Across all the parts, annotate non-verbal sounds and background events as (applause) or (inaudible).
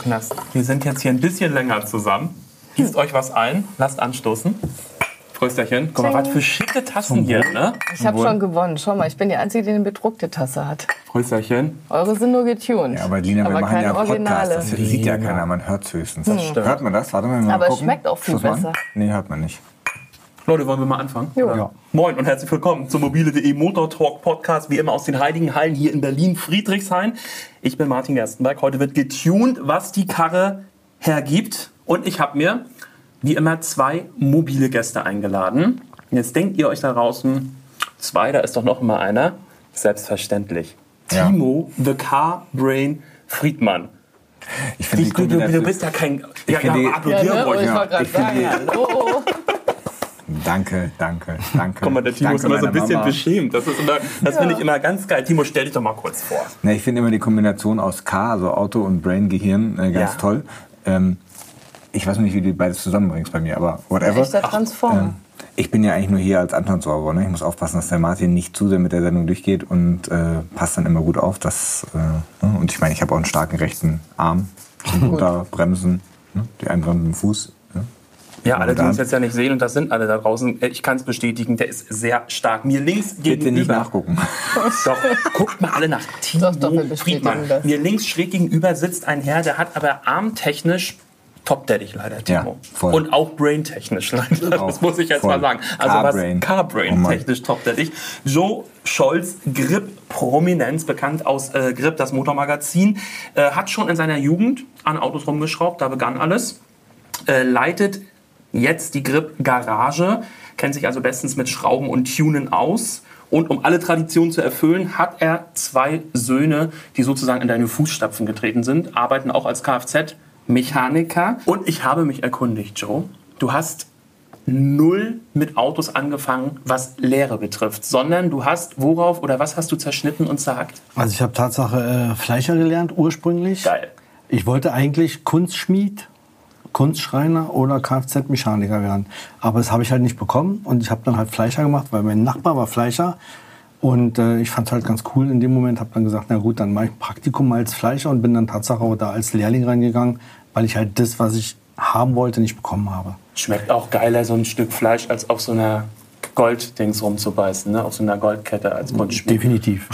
Knast. Wir sind jetzt hier ein bisschen länger zusammen. Gießt euch was ein, lasst anstoßen. Prösterchen. Guck mal, was für schicke Tassen hier, ne? Ich habe schon gewonnen. Schau mal, ich bin die Einzige, die eine bedruckte Tasse hat. Prösterchen. Eure sind nur getuned. Ja, aber Lina, wir aber machen keine ja Originale. Podcast. Das sieht ja keiner, man hört es höchstens. stimmt. Hört man das? Warte mal, mal Aber es gucken. schmeckt auch viel an. besser. Nee, hört man nicht. Leute, wollen wir mal anfangen? Ja. Moin und herzlich willkommen zum mobile.de Motor Talk Podcast, wie immer aus den Heiligen Hallen hier in Berlin, Friedrichshain. Ich bin Martin Gerstenberg. Heute wird getuned, was die Karre hergibt. Und ich habe mir, wie immer, zwei mobile Gäste eingeladen. Und Jetzt denkt ihr euch da draußen, zwei, da ist doch noch immer einer. Selbstverständlich. Ja. Timo, the Car Brain Friedmann. Ich finde die Du, du, du bist ja kein. Ja, die- ja, applaudieren Ja, ne? ruhig. Ich ja. wollte gerade Ich finde sagen, hallo. Danke, danke, danke. Guck mal, der Timo danke ist immer so ein bisschen Mama. beschämt. Das, ist immer, das finde ich immer ganz geil. Timo, stell dich doch mal kurz vor. Ne, ich finde immer die Kombination aus K, also Auto und Brain, Gehirn, äh, ganz Ja. toll. Ähm, ich weiß nicht, wie du die beides zusammenbringst bei mir, aber whatever. Echter Transformer. Ähm, ich bin ja eigentlich nur hier als Anton Sauber. Ne? Ich muss aufpassen, dass der Martin nicht zu sehr mit der Sendung durchgeht und äh, passt dann immer gut auf. Dass, äh, ne? Und ich meine, ich habe auch einen starken rechten Arm Runterbremsen, ne? die Einbremsen im Fuß. Ja, alle, die uns jetzt ja nicht sehen, und das sind alle da draußen, äh, ich kann es bestätigen, der ist sehr stark. Mir links Bitte nicht gegenüber. nachgucken. (laughs) Doch, guckt mal alle nach Timo Doch, doch, Friedmann. das. Mir links schräg gegenüber sitzt ein Herr, der hat aber armtechnisch top dich leider, Timo. Ja, voll. Und auch brain-technisch leider, das Auch, muss ich jetzt voll. mal sagen. Also Car-Brain. was Car-Brain Oh technisch top dich. Joe Scholz, Grip Prominenz, bekannt aus äh, Grip, das Motormagazin, äh, hat schon in seiner Jugend an Autos rumgeschraubt, da begann alles äh, leitet jetzt die Grip Garage, kennt sich also bestens mit Schrauben und Tunen aus. Und um alle Traditionen zu erfüllen, hat er zwei Söhne, die sozusagen in deine Fußstapfen getreten sind, arbeiten auch als Kfz-Mechaniker. Und ich habe mich erkundigt, Joe. Du hast null mit Autos angefangen, was Lehre betrifft, sondern du hast worauf oder was hast du zerschnitten und zerhackt? Also ich habe Tatsache äh, Fleischer gelernt ursprünglich. Geil. Ich wollte eigentlich Kunstschmied, Kunstschreiner oder Kfz-Mechaniker werden. Aber das habe ich halt nicht bekommen und ich habe dann halt Fleischer gemacht, weil mein Nachbar war Fleischer. Und äh, ich fand es halt ganz cool in dem Moment, habe dann gesagt, na gut, dann mache ich ein Praktikum als Fleischer und bin dann Tatsache auch da als Lehrling reingegangen, weil ich halt das, was ich haben wollte, nicht bekommen habe. Schmeckt auch geiler, so ein Stück Fleisch, als auf so einer Golddings rumzubeißen, ne? auf so einer Goldkette als Kunstschmied. Definitiv.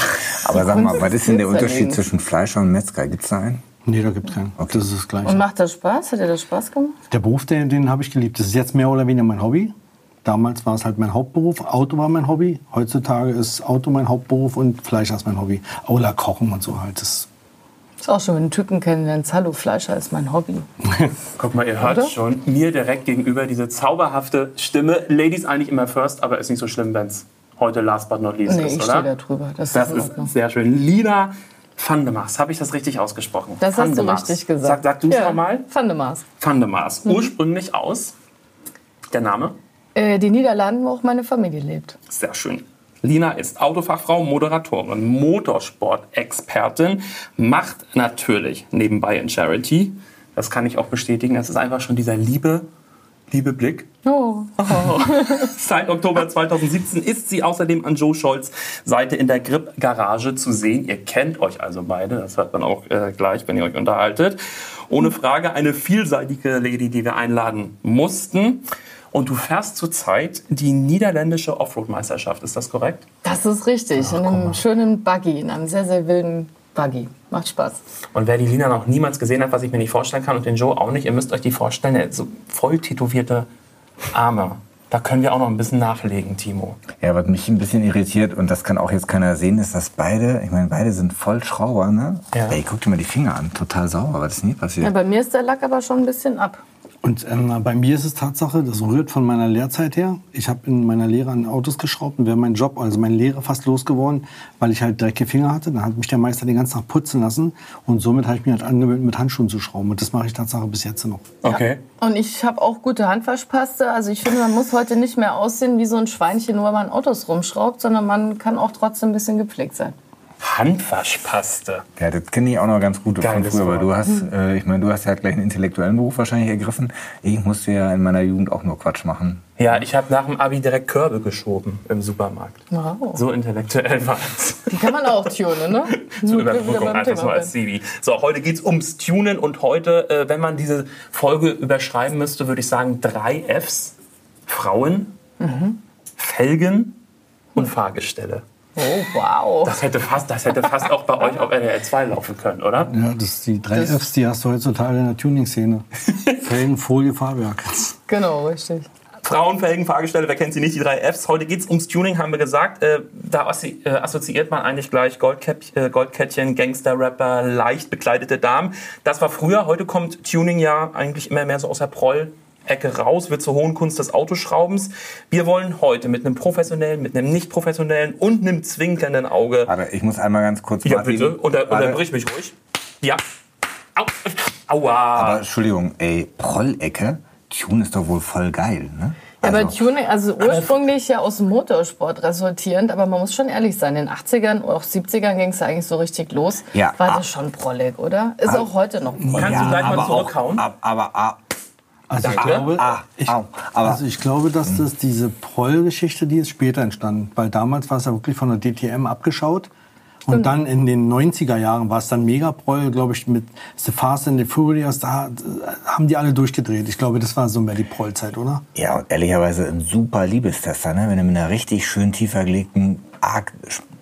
Aber sag mal, was ist denn der Unterschied zwischen Fleischer und Metzger? Gibt es da einen? Nee, da gibt es keinen. Das ist das Gleiche. Und macht das Spaß? Hat dir das Spaß gemacht? Der Beruf, den, den habe ich geliebt. Das ist jetzt mehr oder weniger mein Hobby. Damals war es halt mein Hauptberuf. Auto war mein Hobby. Heutzutage ist Auto mein Hauptberuf und Fleisch ist mein Hobby. Oder Kochen und so halt. Das Ist auch schon, wenn du einen Typen kennenlernst. Hallo, Fleischer ist mein Hobby. (laughs) Guck mal, ihr hört Oder? schon, mir direkt gegenüber diese zauberhafte Stimme. Ladies eigentlich immer first, aber ist nicht so schlimm, wenn es heute last but not least Nee, ist, ich stehe da oder? drüber. Das, Das ist ist sehr schön. Lina Vandemaas, habe ich das richtig ausgesprochen? Das hast du richtig gesagt. Sag, sag du es ja. nochmal. Vandemaas. Vandemaas. Mhm. Ursprünglich aus, der Name, Äh, die Niederlanden, wo auch meine Familie lebt. Sehr schön. Lina ist Autofachfrau, Moderatorin, Motorsport-Expertin, macht natürlich nebenbei in Charity. Das kann ich auch bestätigen. Das ist einfach schon dieser liebe, liebe Blick. Oh. (laughs) Seit Oktober 2017 ist sie außerdem an Joe Scholz Seite in der Grip Garage zu sehen. Ihr kennt euch also beide, das hört man auch äh, gleich, wenn ihr euch unterhaltet. Ohne Frage eine vielseitige Lady, die wir einladen mussten. Und du fährst zurzeit die niederländische Offroad-Meisterschaft, ist das korrekt? Das ist richtig. in einem schönen Buggy, in einem sehr, sehr wilden Buggy. Macht Spaß. Und wer die Lina noch niemals gesehen hat, was ich mir nicht vorstellen kann, und den Joe auch nicht, ihr müsst euch die vorstellen, er hat so voll tätowierte Arme. Da können wir auch noch ein bisschen nachlegen, Timo. Ja, was mich ein bisschen irritiert, und das kann auch jetzt keiner sehen, ist, dass beide, ich meine, beide sind voll Schrauber, ne? Ja. Ey, guck dir mal die Finger an, total sauber, was ist hier passiert? Ja, bei mir ist der Lack aber schon ein bisschen ab. Und ähm, bei mir ist es Tatsache, das rührt von meiner Lehrzeit her. Ich habe in meiner Lehre an Autos geschraubt und wäre mein Job, also meine Lehre fast losgeworden, weil ich halt dreckige Finger hatte. Dann hat mich der Meister den ganzen Tag putzen lassen und somit habe ich mir halt angewöhnt, mit Handschuhen zu schrauben. Und das mache ich Tatsache bis jetzt noch. Okay. Und ich habe auch gute Handwaschpaste. Also ich finde, man muss heute nicht mehr aussehen wie so ein Schweinchen, nur weil man Autos rumschraubt, sondern man kann auch trotzdem ein bisschen gepflegt sein. Handwaschpaste. Ja, das kenne ich auch noch ganz gut von Geiles früher, weil Wort. du hast, äh, ich meine, du hast ja gleich einen intellektuellen Beruf wahrscheinlich ergriffen. Ich musste ja in meiner Jugend auch nur Quatsch machen. Ja, ich habe nach dem Abi direkt Körbe geschoben im Supermarkt. Wow. So intellektuell war es. Die kann man auch tunen, ne? (laughs) Zur Überbrückung einfach so als. CV. So, heute geht's ums Tunen und heute, äh, wenn man diese Folge überschreiben müsste, würde ich sagen drei Fs. Frauen, Felgen und Fahrgestelle. Oh, wow. Das hätte fast, das hätte fast auch bei euch auf RTL 2 laufen können, oder? Ja, das die drei Das- Fs, die hast du heutzutage in der Tuning-Szene. Felgen, Folie, Fahrwerk. Genau, richtig. Frauen, Felgen, Fahrgestelle, wer kennt sie nicht, die drei Fs. Heute geht's ums Tuning, haben wir gesagt. Äh, da assi äh, assoziiert man eigentlich gleich Goldkäpp äh, Goldkettchen, Gangster-Rapper, leicht bekleidete Damen. Das war früher, heute kommt Tuning ja eigentlich immer mehr so aus der Proll-Ecke raus, wird zur hohen Kunst des Autoschraubens. Wir wollen heute mit einem professionellen, mit einem nicht professionellen und einem zwinkernden Auge. Warte, ich muss einmal ganz kurz Ja, Martin- bitte, unter, unterbrich mich ruhig. Ja. Au. Aua. Aber Entschuldigung, ey, Prollecke, Tune ist doch wohl voll geil, ne? Ja, aber Also, Tuning, also ursprünglich ja aus dem Motorsport resultierend, aber man muss schon ehrlich sein, in den 80ern oder auch 70ern ging es ja eigentlich so richtig los. Ja, War ah. das schon Prollig, oder? Ist auch heute noch Prollig. Kannst du gleich mal aber auch, zurückhauen? ab- aber, ah, Also ich glaube, Ah, ich, also ich glaube, dass das diese Proll-Geschichte, die ist später entstanden. Weil damals war es ja wirklich von der DTM abgeschaut. Und dann in den 90er Jahren war es dann mega Proll, glaube ich, mit The Fast and the Furious. Da äh, haben die alle durchgedreht. Ich glaube, das war so mehr die Proll-Zeit, oder? ja, und ehrlicherweise ein super Liebestester, ne? Wenn du mit einer richtig schön tiefer gelegten, arg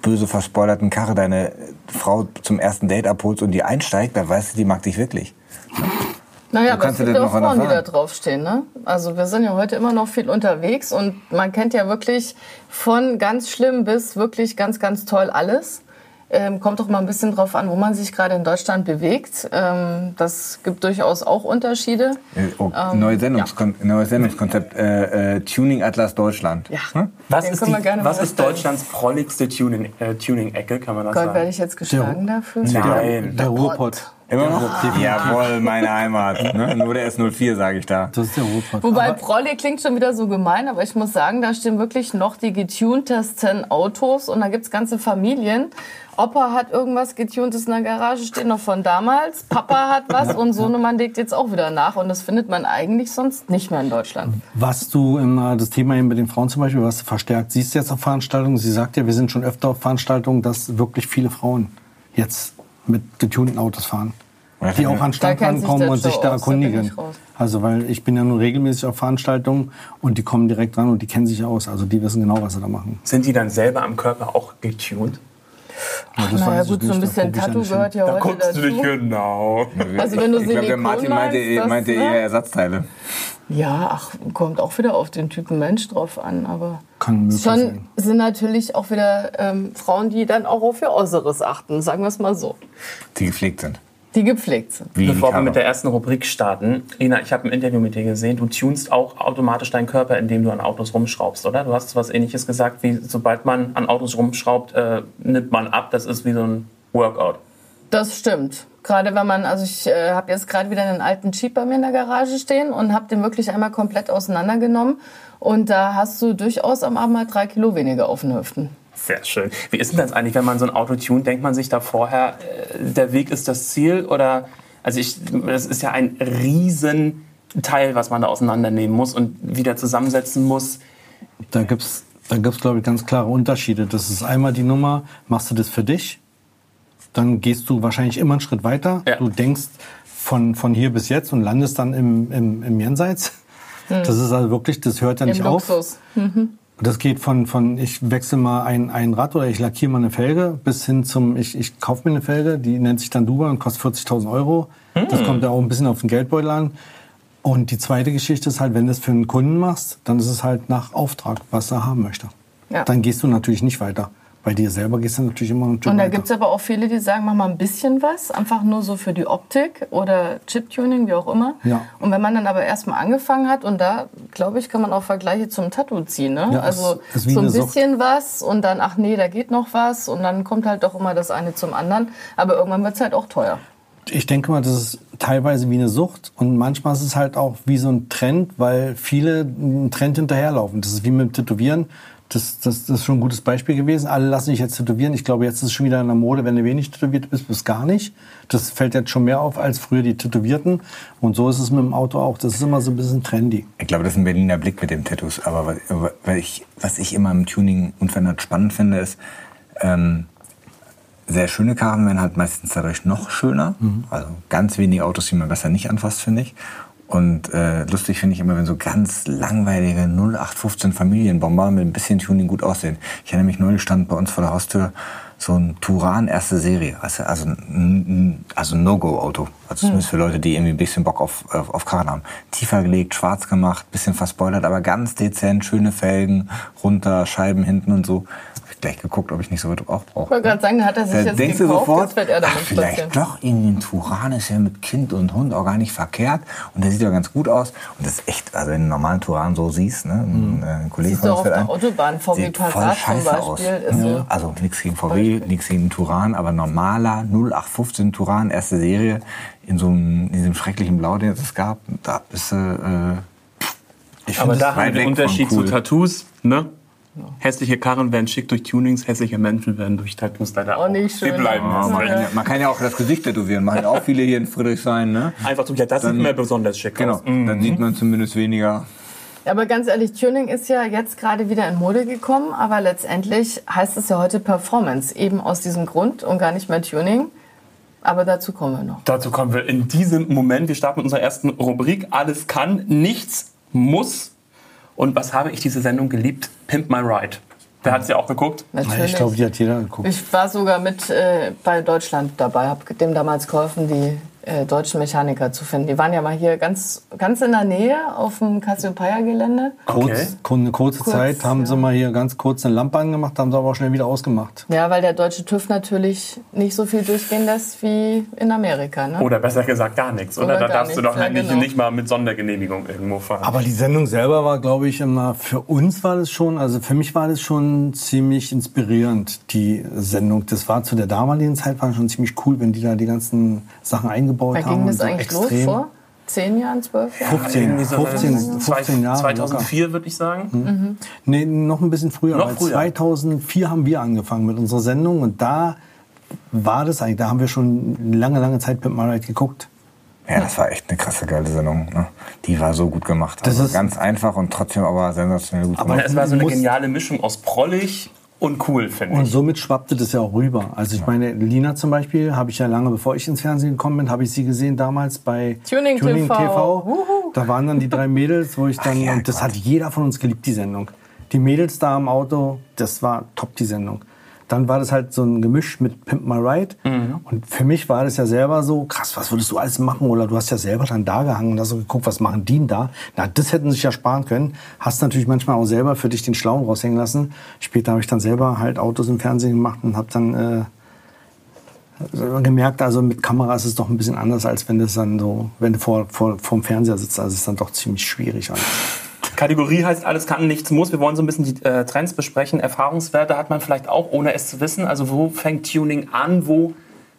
böse verspoilerten Karre deine Frau zum ersten Date abholst und die einsteigt, dann weißt du, die mag dich wirklich. (laughs) Naja, aber es kannst du gibt das auch Frauen, die da draufstehen. Ne? Also wir sind ja heute immer noch viel unterwegs und man kennt ja wirklich von ganz schlimm bis wirklich ganz, ganz toll alles. Ähm, kommt doch mal ein bisschen drauf an, wo man sich gerade in Deutschland bewegt. Ähm, das gibt durchaus auch Unterschiede. Äh, Oh, Ähm, neues, Sendungskon neues Sendungskonzept, äh, äh, Tuning Atlas Deutschland. Ja. Hm? Was, ist, die, gerne was ist. Deutschlands prolligste Tuning- äh, Tuning-Ecke, kann man das Gott, werde sagen? ich jetzt geschlagen dafür? Nein. Der Ruhrpott. Immer noch? Jawohl, meine Heimat. Ne? (laughs) Nur der S04, sage ich da. Das ist der Ruhrpott. Wobei Prolli klingt schon wieder so gemein, aber ich muss sagen, da stehen wirklich noch die getuntesten Autos und da gibt's ganze Familien. Opa hat irgendwas getuntes in der Garage stehen, noch von damals. Papa hat was und Sohnemann legt jetzt auch wieder nach. Und das findet man eigentlich sonst nicht mehr in Deutschland. Was du immer, das Thema eben mit den Frauen zum Beispiel, was du verstärkt siehst jetzt auf Veranstaltungen, sie sagt ja, wir sind schon öfter auf Veranstaltungen, dass wirklich viele Frauen jetzt mit getunten Autos fahren. Die auch an den Stand Da kennt sich rankommen der und sich da da erkundigen. Also, weil ich bin ja nun regelmäßig auf Veranstaltungen und die kommen direkt dran und die kennen sich aus. Also, die wissen genau, was sie da machen. Sind die dann selber am Körper auch getuned? Aber das naja gut, so ein da bisschen ja Tattoo gehört ja heute dazu. genau. Also wenn du ich glaube, der Martin meinte, meinst, das, meinte ne? eher Ersatzteile. Ja, ach, kommt auch wieder auf den Typen Mensch drauf an, aber Kann möglich schon sein. sind natürlich auch wieder ähm, Frauen, die dann auch auf ihr Äußeres achten, sagen wir es mal so, Die gepflegt sind. die gepflegt sind. Wie Bevor wir mit der ersten Rubrik starten, Ina, ich habe ein Interview mit dir gesehen. Du tunst auch automatisch deinen Körper, indem du an Autos rumschraubst, oder? Du hast was Ähnliches gesagt, wie sobald man an Autos rumschraubt, äh, nimmt man ab. Das ist wie so ein Workout. Das stimmt. Gerade wenn man, also ich äh, habe jetzt gerade wieder einen alten Jeep bei mir in der Garage stehen und habe den wirklich einmal komplett auseinandergenommen. Und da hast du durchaus am Abend mal drei Kilo weniger auf den Hüften. Sehr schön. Wie ist denn das eigentlich, wenn man so ein Auto tunt? Denkt man sich da vorher, äh, der Weg ist das Ziel? Oder, also ich, das ist ja ein riesen Teil, was man da auseinandernehmen muss und wieder zusammensetzen muss. Da gibt's, da gibt's glaube ich ganz klare Unterschiede. Das ist einmal die Nummer, machst du das für dich, dann gehst du wahrscheinlich immer einen Schritt weiter. Ja. Du denkst von, von hier bis jetzt und landest dann im, im, im Jenseits. Das ist also wirklich, das hört ja nicht Im auf. Luxus. Das geht von, von ich wechsle mal ein, ein Rad oder ich lackiere mal eine Felge bis hin zum, ich, ich kaufe mir eine Felge, die nennt sich dann Duba und kostet 40.000 Euro. Das kommt ja auch ein bisschen auf den Geldbeutel an. Und die zweite Geschichte ist halt, wenn du es für einen Kunden machst, dann ist es halt nach Auftrag, was er haben möchte. Ja. Dann gehst du natürlich nicht weiter. Bei dir selber gehst du natürlich immer ein Stück Und da gibt es aber auch viele, die sagen, mach mal ein bisschen was, einfach nur so für die Optik oder Chip-Tuning, wie auch immer. Ja. Und wenn man dann aber erstmal angefangen hat, und da, glaube ich, kann man auch Vergleiche zum Tattoo ziehen. Ne? Ja, also es ist wie so ein eine Sucht. bisschen was und dann, ach nee, da geht noch was. Und dann kommt halt doch immer das eine zum anderen. Aber irgendwann wird es halt auch teuer. Ich denke mal, das ist teilweise wie eine Sucht und manchmal ist es halt auch wie so ein Trend, weil viele einen Trend hinterherlaufen. Das ist wie mit dem Tätowieren. Das, das, das ist schon ein gutes Beispiel gewesen. Alle lassen sich jetzt tätowieren. Ich glaube, jetzt ist es schon wieder in der Mode, wenn du wenig tätowiert bist, bis gar nicht. Das fällt jetzt schon mehr auf als früher die Tätowierten. Und so ist es mit dem Auto auch. Das ist immer so ein bisschen trendy. Ich glaube, das ist ein Berliner Blick mit den Tattoos. Aber was, ich, was ich immer im Tuning unverändert spannend finde, ist, ähm, Sehr schöne Karren werden halt meistens dadurch noch schöner. Also ganz wenige Autos, die man besser nicht anfasst, finde ich. Und äh, lustig finde ich immer, wenn so ganz langweilige 0815 Familienbomber mit ein bisschen Tuning gut aussehen. Ich erinnere mich, neulich stand bei uns vor der Haustür so ein Turan erste Serie. Also, also ein, also No-Go-Auto. Also zumindest für Leute, die irgendwie ein bisschen Bock auf, auf, auf Karren haben. Tiefer gelegt, schwarz gemacht, bisschen verspoilert, aber ganz dezent, schöne Felgen, runter, Scheiben hinten und so. Gleich geguckt, ob ich nicht so weit auch brauche. Ich wollte gerade sagen, da hat er sich Da jetzt denkst du gekauft, sofort, jetzt wird er ach, vielleicht spazieren. doch irgendwie ein Turan ist ja mit Kind und Hund auch gar nicht verkehrt und der sieht ja ganz gut aus und das ist echt, also wenn du einen normalen Turan so siehst, ne, ein, äh, ein Kollege du von uns auf fällt der ein, Autobahn, VW sieht voll Passat zum scheiße aus. Beispiel, so- Ja, also nichts gegen VW, nichts gegen den Turan, aber normaler 0815 Turan, erste Serie in so einem, in diesem schrecklichen Blau, den es gab, da ist äh, äh, ich Aber da haben wir den Unterschied von zu cool. Tattoos, ne? Hässliche Karren werden schick durch Tunings, hässliche Menschen werden durch Tattoos leider Auch nicht schön. Die bleiben Ja, man, kann ja, man kann ja auch das Gesicht tätowieren, machen ja auch viele hier in Friedrichshain, ne? Einfach so, ja, das Dann- sieht mir besonders schick Genau, aus. Mhm. dann sieht man zumindest weniger. Aber ganz ehrlich, Tuning ist ja jetzt gerade wieder in Mode gekommen, aber letztendlich heißt es ja heute Performance, eben aus diesem Grund und gar nicht mehr Tuning. Aber dazu kommen wir noch. Dazu kommen wir in diesem Moment. Wir starten mit unserer ersten Rubrik. Alles kann, nichts muss. Und was habe ich diese Sendung geliebt? Pimp My Ride. Wer hat sie auch geguckt? Natürlich. Ich glaube, die hat jeder geguckt. Ich war sogar mit äh, bei Deutschland dabei, habe dem damals geholfen, die äh, deutschen Mechaniker zu finden. Die waren ja mal hier ganz, ganz in der Nähe auf dem Cassiopeia-Gelände. Okay. Kurz, eine kurze Kurz, Zeit haben sie ja. mal hier ganz kurz eine Lampe angemacht, haben sie aber auch schnell wieder ausgemacht. Ja, weil der deutsche TÜV natürlich nicht so viel durchgehen lässt wie in Amerika. Ne? Oder besser gesagt gar nichts. Oder, Oder da darfst du nichts, doch ja, nicht, genau. nicht mal mit Sondergenehmigung irgendwo fahren. Aber die Sendung selber war, glaube ich, immer, für uns war das schon, also für mich war das schon ziemlich inspirierend, die Sendung. Das war zu der damaligen Zeit war schon ziemlich cool, wenn die da die ganzen Sachen eingebaut Wann haben. ging das eigentlich extrem. los? Vor zehn Jahren, zwölf Jahren? 15, Irgendwie so 15, 15 Jahre. 2004 würde ich sagen. Mhm. Nee, noch ein bisschen früher. Noch weil früher. 2004 haben wir angefangen mit unserer Sendung und da war das eigentlich, da haben wir schon eine lange, lange Zeit Pimp My Ride geguckt. Ja, das war echt eine krasse, geile Sendung. Ne? Die war so gut gemacht. Das Also ist- ganz einfach und trotzdem aber sensationell gut Aber gemacht. es war so eine geniale Mischung aus prollig und cool, finde Und ich. somit schwappte das ja auch rüber. Also ich meine, Lina zum Beispiel, habe ich ja lange bevor ich ins Fernsehen gekommen bin, habe ich sie gesehen damals bei Tuning TV. Wuhu. Da waren dann die drei Mädels, wo ich dann, ja, und das Gott. hat jeder von uns geliebt, die Sendung. Die Mädels da im Auto, das war top, die Sendung. Dann war das halt so ein Gemisch mit Pimp My Ride. Mhm. Und für mich war das ja selber so, krass, was würdest du alles machen? Oder du hast ja selber dann da gehangen und hast so geguckt, was machen die denn da? Na, das hätten sie sich ja sparen können. Hast natürlich manchmal auch selber für dich den Schlauen raushängen lassen. Später habe ich dann selber halt Autos im Fernsehen gemacht und habe dann äh, gemerkt, also mit Kamera ist es doch ein bisschen anders, als wenn das dann so, wenn du vor, vor, vorm Fernseher sitzt. Also es ist dann doch ziemlich schwierig. alles. Kategorie heißt alles kann, nichts muss. Wir wollen so ein bisschen die äh, Trends besprechen. Erfahrungswerte hat man vielleicht auch, ohne es zu wissen. Also wo fängt Tuning an, wo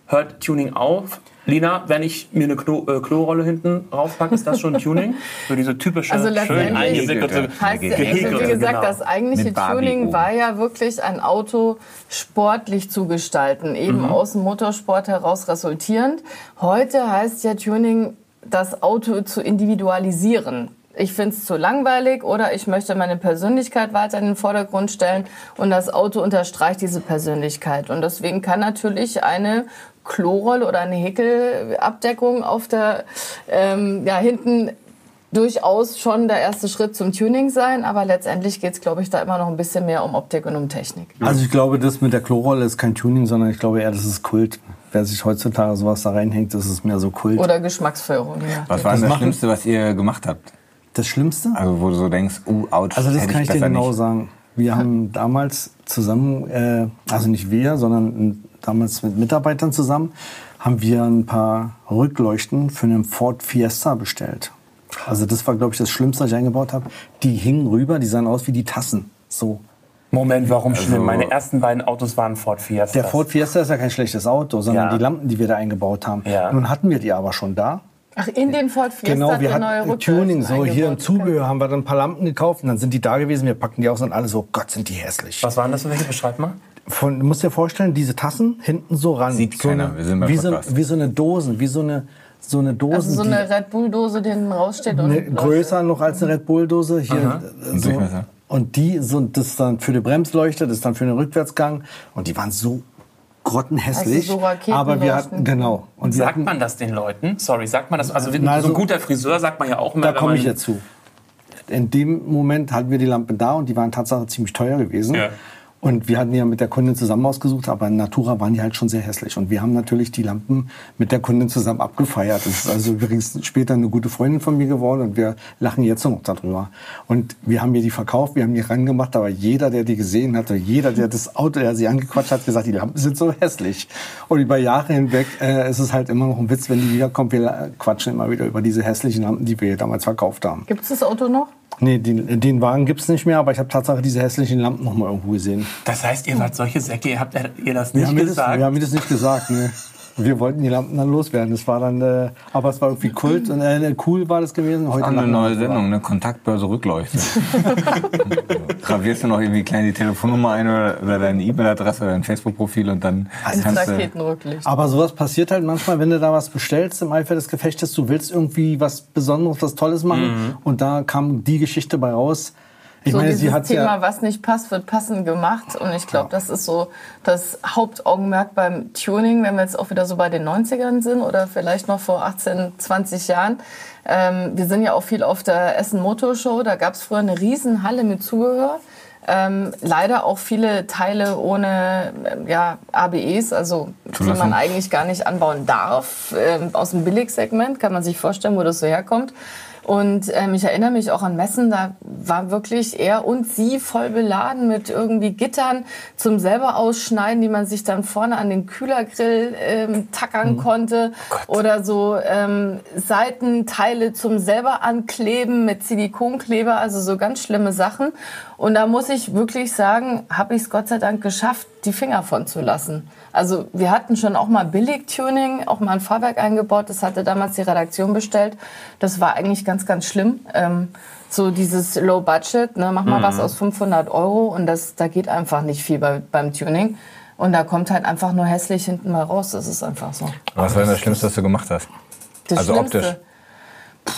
hört Tuning auf? Lina, wenn ich mir eine Klo, äh, Klorolle hinten raufpacke, ist das schon Tuning? (laughs) So diese typische, Also schön eingewickelte, Heißt also wie gesagt, genau. das eigentliche Tuning war ja wirklich ein Auto sportlich zu gestalten, eben Mhm. aus dem Motorsport heraus resultierend. Heute heißt ja Tuning, das Auto zu individualisieren. Ich finde es zu langweilig oder ich möchte meine Persönlichkeit weiter in den Vordergrund stellen und das Auto unterstreicht diese Persönlichkeit. Und deswegen kann natürlich eine Klorolle oder eine Häkelabdeckung auf der ähm, ja, hinten durchaus schon der erste Schritt zum Tuning sein, aber letztendlich geht es, glaube ich, da immer noch ein bisschen mehr um Optik und um Technik. Also ich glaube, das mit der Klorolle ist kein Tuning, sondern ich glaube eher, das ist Kult. Wer sich heutzutage sowas da reinhängt, das ist mehr so Kult. Oder Geschmacksführung. je nachdem. Was war denn das machen- Schlimmste, was ihr gemacht habt? Das Schlimmste? Also wo du so denkst, uh, ouch, Also das hätte kann ich dir besser genau nicht. sagen. Wir haben damals zusammen, äh, also nicht wir, sondern damals mit Mitarbeitern zusammen, haben wir ein paar Rückleuchten für einen Ford Fiesta bestellt. Also das war, glaube ich, das Schlimmste, was ich eingebaut habe. Die hingen rüber, die sahen aus wie die Tassen. So. Moment, warum Also- schlimm? Meine ersten beiden Autos waren Ford Fiesta. Der Ford Fiesta ist ja kein schlechtes Auto, sondern Ja. die Lampen, die wir da eingebaut haben. Ja. Nun hatten wir die aber schon da. Ach, in den Ford Fiesta Genau, wir hatten Tuning, so hier im. Zubehör haben wir dann ein paar Lampen gekauft und dann sind die da gewesen, wir packen die aus und alle so, Gott, sind die hässlich. Was waren das für welche? Beschreib mal. Von, du musst dir vorstellen, diese Tassen hinten so ran. Sieht so keiner, Eine, wir sind beim wie, so, wie so eine Dosen, wie so eine, so eine Dosen. Also so die- eine Red Bull-Dose, die hinten raussteht. und ne, größer noch als eine Red Bull Dose hier äh, so. Und die so das ist dann für die Bremsleuchte, das ist dann für den Rückwärtsgang und die waren so grottenhässlich. Also so aber wir hatten, genau. Und Sagt hatten, man das den Leuten? Sorry, sagt man das? Also, Na, so also- ein guter Friseur sagt man ja auch immer. da komme ich jetzt zu. In dem Moment hatten wir die Lampen da und die waren tatsächlich ziemlich teuer gewesen. Ja. Und wir hatten ja mit der Kundin zusammen ausgesucht, aber in Natura waren die halt schon sehr hässlich. Und wir haben natürlich die Lampen mit der Kundin zusammen abgefeiert. Das ist also übrigens später eine gute Freundin von mir geworden und wir lachen jetzt noch darüber. Und wir haben ihr die verkauft, wir haben die rangemacht, aber jeder, der die gesehen hatte, jeder, der das Auto, der sie angequatscht hat, gesagt, die Lampen sind so hässlich. Und über Jahre hinweg äh, ist es halt immer noch ein Witz, wenn die wiederkommen. Wir quatschen immer wieder über diese hässlichen Lampen, die wir damals verkauft haben. Gibt es das Auto noch? Nee, den, den Wagen gibt's nicht mehr, aber ich habe tatsächlich diese hässlichen Lampen noch mal irgendwo gesehen. Das heißt, ihr wart solche Säcke, ihr habt ihr das Wir nicht haben, mir das, gesagt? wir haben mir das nicht gesagt. Ne. Wir wollten die Lampen dann loswerden. Das war dann, äh, aber es war irgendwie Kult und äh, cool war das gewesen. Heute Auch eine neue. Sendung, eine Kontaktbörse Rückleuchte. (laughs) Gravierst du noch irgendwie klein die Telefonnummer ein oder, oder deine E-Mail-Adresse oder dein Facebook-Profil und dann Ins kannst du... Aber sowas passiert halt manchmal, wenn du da was bestellst im Eifer des Gefechtes. Du willst irgendwie was Besonderes, was Tolles machen und da kam die Geschichte bei raus. Ich so meine, dieses sie hat Thema, ja was nicht passt, wird passend gemacht. Und ich glaube, das ist so das Hauptaugenmerk beim Tuning, wenn wir jetzt auch wieder so bei den 90ern sind oder vielleicht noch vor 18, 20 Jahren. Ähm, wir sind ja auch viel auf der Essen Motor Show. Da gab es früher eine Riesenhalle mit Zubehör. Ähm, leider auch viele Teile ohne ähm, ja, ABEs, also die Zulassung. man eigentlich gar nicht anbauen darf. Ähm, aus dem Billigsegment kann man sich vorstellen, wo das so herkommt. Und ähm, ich erinnere mich auch an Messen, da war wirklich er und sie voll beladen mit irgendwie Gittern zum selber ausschneiden, die man sich dann vorne an den Kühlergrill ähm, tackern konnte. Oder so ähm, Seitenteile zum selber ankleben mit Silikonkleber, also so ganz schlimme Sachen. Und da muss ich wirklich sagen, habe ich es Gott sei Dank geschafft, die Finger von zu lassen. Also wir hatten schon auch mal Billig-Tuning, auch mal ein Fahrwerk eingebaut. Das hatte damals die Redaktion bestellt. Das war eigentlich ganz, ganz schlimm. Ähm, so dieses Low Budget, ne, mach mal was aus 500 Euro und das, da geht einfach nicht viel bei, beim Tuning. Und da kommt halt einfach nur hässlich hinten mal raus. Das ist einfach so. Was war denn das Schlimmste, was du gemacht hast? Das Also Schlimmste. optisch.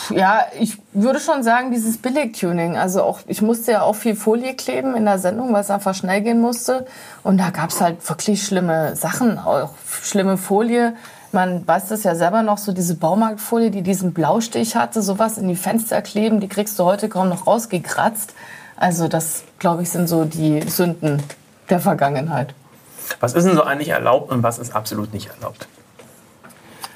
Ja, ich würde schon sagen, dieses Billig-Tuning. Also auch, ich musste ja auch viel Folie kleben in der Sendung, weil es einfach schnell gehen musste. Und da gab's halt wirklich schlimme Sachen, auch schlimme Folie. Man weiß das ja selber noch, so diese Baumarktfolie, die diesen Blaustich hatte, sowas in die Fenster kleben, die kriegst du heute kaum noch rausgekratzt. Also das, glaube ich, sind so die Sünden der Vergangenheit. Was ist denn so eigentlich erlaubt und was ist absolut nicht erlaubt?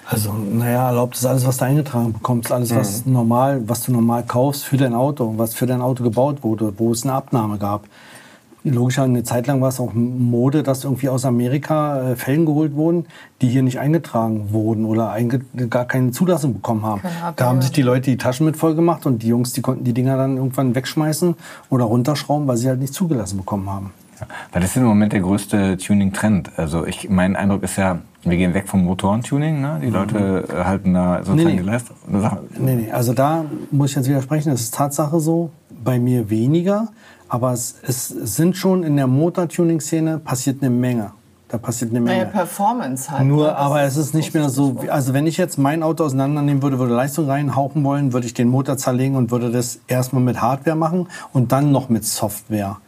Also, naja, erlaubt ist alles, was du eingetragen bekommst, alles, was normal, was du normal kaufst für dein Auto, was für dein Auto gebaut wurde, wo es eine Abnahme gab. Logischer, eine Zeit lang war es auch Mode, dass irgendwie aus Amerika äh, Felgen geholt wurden, die hier nicht eingetragen wurden oder einge gar keine Zulassung bekommen haben. APR. Da haben sich die Leute die Taschen mit voll gemacht und die Jungs, die konnten die Dinger dann irgendwann wegschmeißen oder runterschrauben, weil sie halt nicht zugelassen bekommen haben. Ja, Weil das ist im Moment der größte Tuning-Trend. Also ich, mein Eindruck ist ja, wir gehen weg vom Motorentuning. Ne? Die Leute äh, halten da sozusagen Nee, nee. die Leistung. Nee, nee, also da muss ich jetzt widersprechen. Das ist Tatsache so. Bei mir weniger. Aber es, es sind schon in der Motortuning-Szene passiert eine Menge. Da passiert eine Naja, Menge. Performance halt. ne? Nur, Das aber es ist nicht mehr so, also wenn ich jetzt mein Auto auseinandernehmen würde, würde Leistung reinhauchen wollen, würde ich den Motor zerlegen und würde das erstmal mit Hardware machen und dann noch mit Software.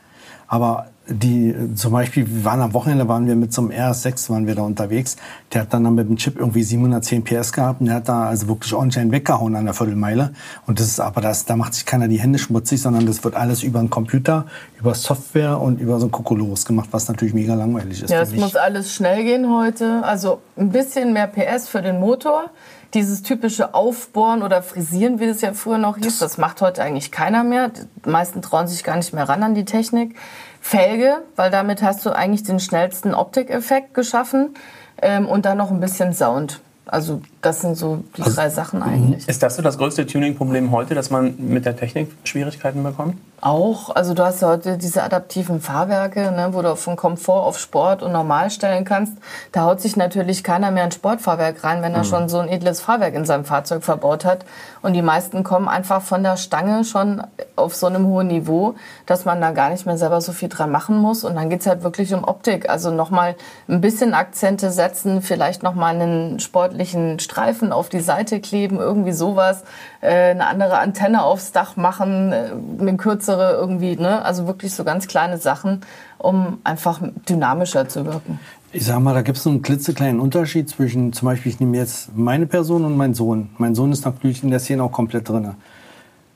Aber die, zum Beispiel, wir waren am Wochenende, waren wir mit so einem RS6, waren wir da unterwegs. Der hat dann mit dem Chip irgendwie 710 PS gehabt und der hat da also wirklich ordentlich einen weggehauen an der Viertelmeile. Und das ist aber das, da macht sich keiner die Hände schmutzig, sondern das wird alles über einen Computer, über Software und über so ein Kokolores gemacht, was natürlich mega langweilig ist. Ja, es muss alles schnell gehen heute. Also ein bisschen mehr PS für den Motor. Dieses typische Aufbohren oder Frisieren, wie das ja früher noch hieß, das macht heute eigentlich keiner mehr. Die meisten trauen sich gar nicht mehr ran an die Technik. Felge, weil damit hast du eigentlich den schnellsten Optikeffekt geschaffen. Ähm, und dann noch ein bisschen Sound. Also das sind so die drei Sachen eigentlich. Ist das so das größte Tuning-Problem heute, dass man mit der Technik Schwierigkeiten bekommt? Auch, also du hast ja heute diese adaptiven Fahrwerke, ne, wo du von Komfort auf Sport und normal stellen kannst. Da haut sich natürlich keiner mehr ein Sportfahrwerk rein, wenn er schon so ein edles Fahrwerk in seinem Fahrzeug verbaut hat. Und die meisten kommen einfach von der Stange schon auf so einem hohen Niveau, dass man da gar nicht mehr selber so viel dran machen muss. Und dann geht's halt wirklich um Optik. Also nochmal ein bisschen Akzente setzen, vielleicht nochmal einen sportlichen Streifen auf die Seite kleben, irgendwie sowas. Äh, eine andere Antenne aufs Dach machen, äh, eine kürzere irgendwie, ne? Also wirklich so ganz kleine Sachen, um einfach dynamischer zu wirken. Ich sag mal, da gibt es einen klitzekleinen Unterschied zwischen, zum Beispiel, ich nehme jetzt meine Person und meinen Sohn. Mein Sohn ist natürlich in der Szene auch komplett drin.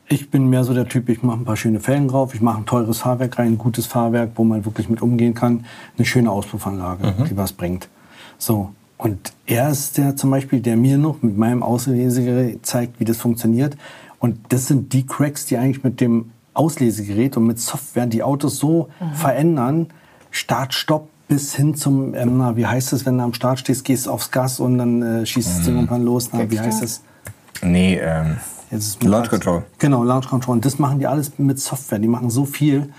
Ich bin mehr so der Typ, ich mache ein paar schöne Felgen drauf, ich mache ein teures Fahrwerk rein, ein gutes Fahrwerk, wo man wirklich mit umgehen kann, eine schöne Auspuffanlage, die was bringt. So. Und er ist der zum Beispiel, der mir noch mit meinem Auslesegerät zeigt, wie das funktioniert. Und das sind die Cracks, die eigentlich mit dem Auslesegerät und mit Software die Autos so verändern, Start, Stopp, bis hin zum, ähm, na, wie heißt es, wenn du am Start stehst, gehst aufs Gas und dann äh, schießt das Ding irgendwann los. Na, wie heißt es? Nee, ähm, Jetzt ist mir Launch Control. Genau, Launch Control. Und das machen die alles mit Software. Die machen so viel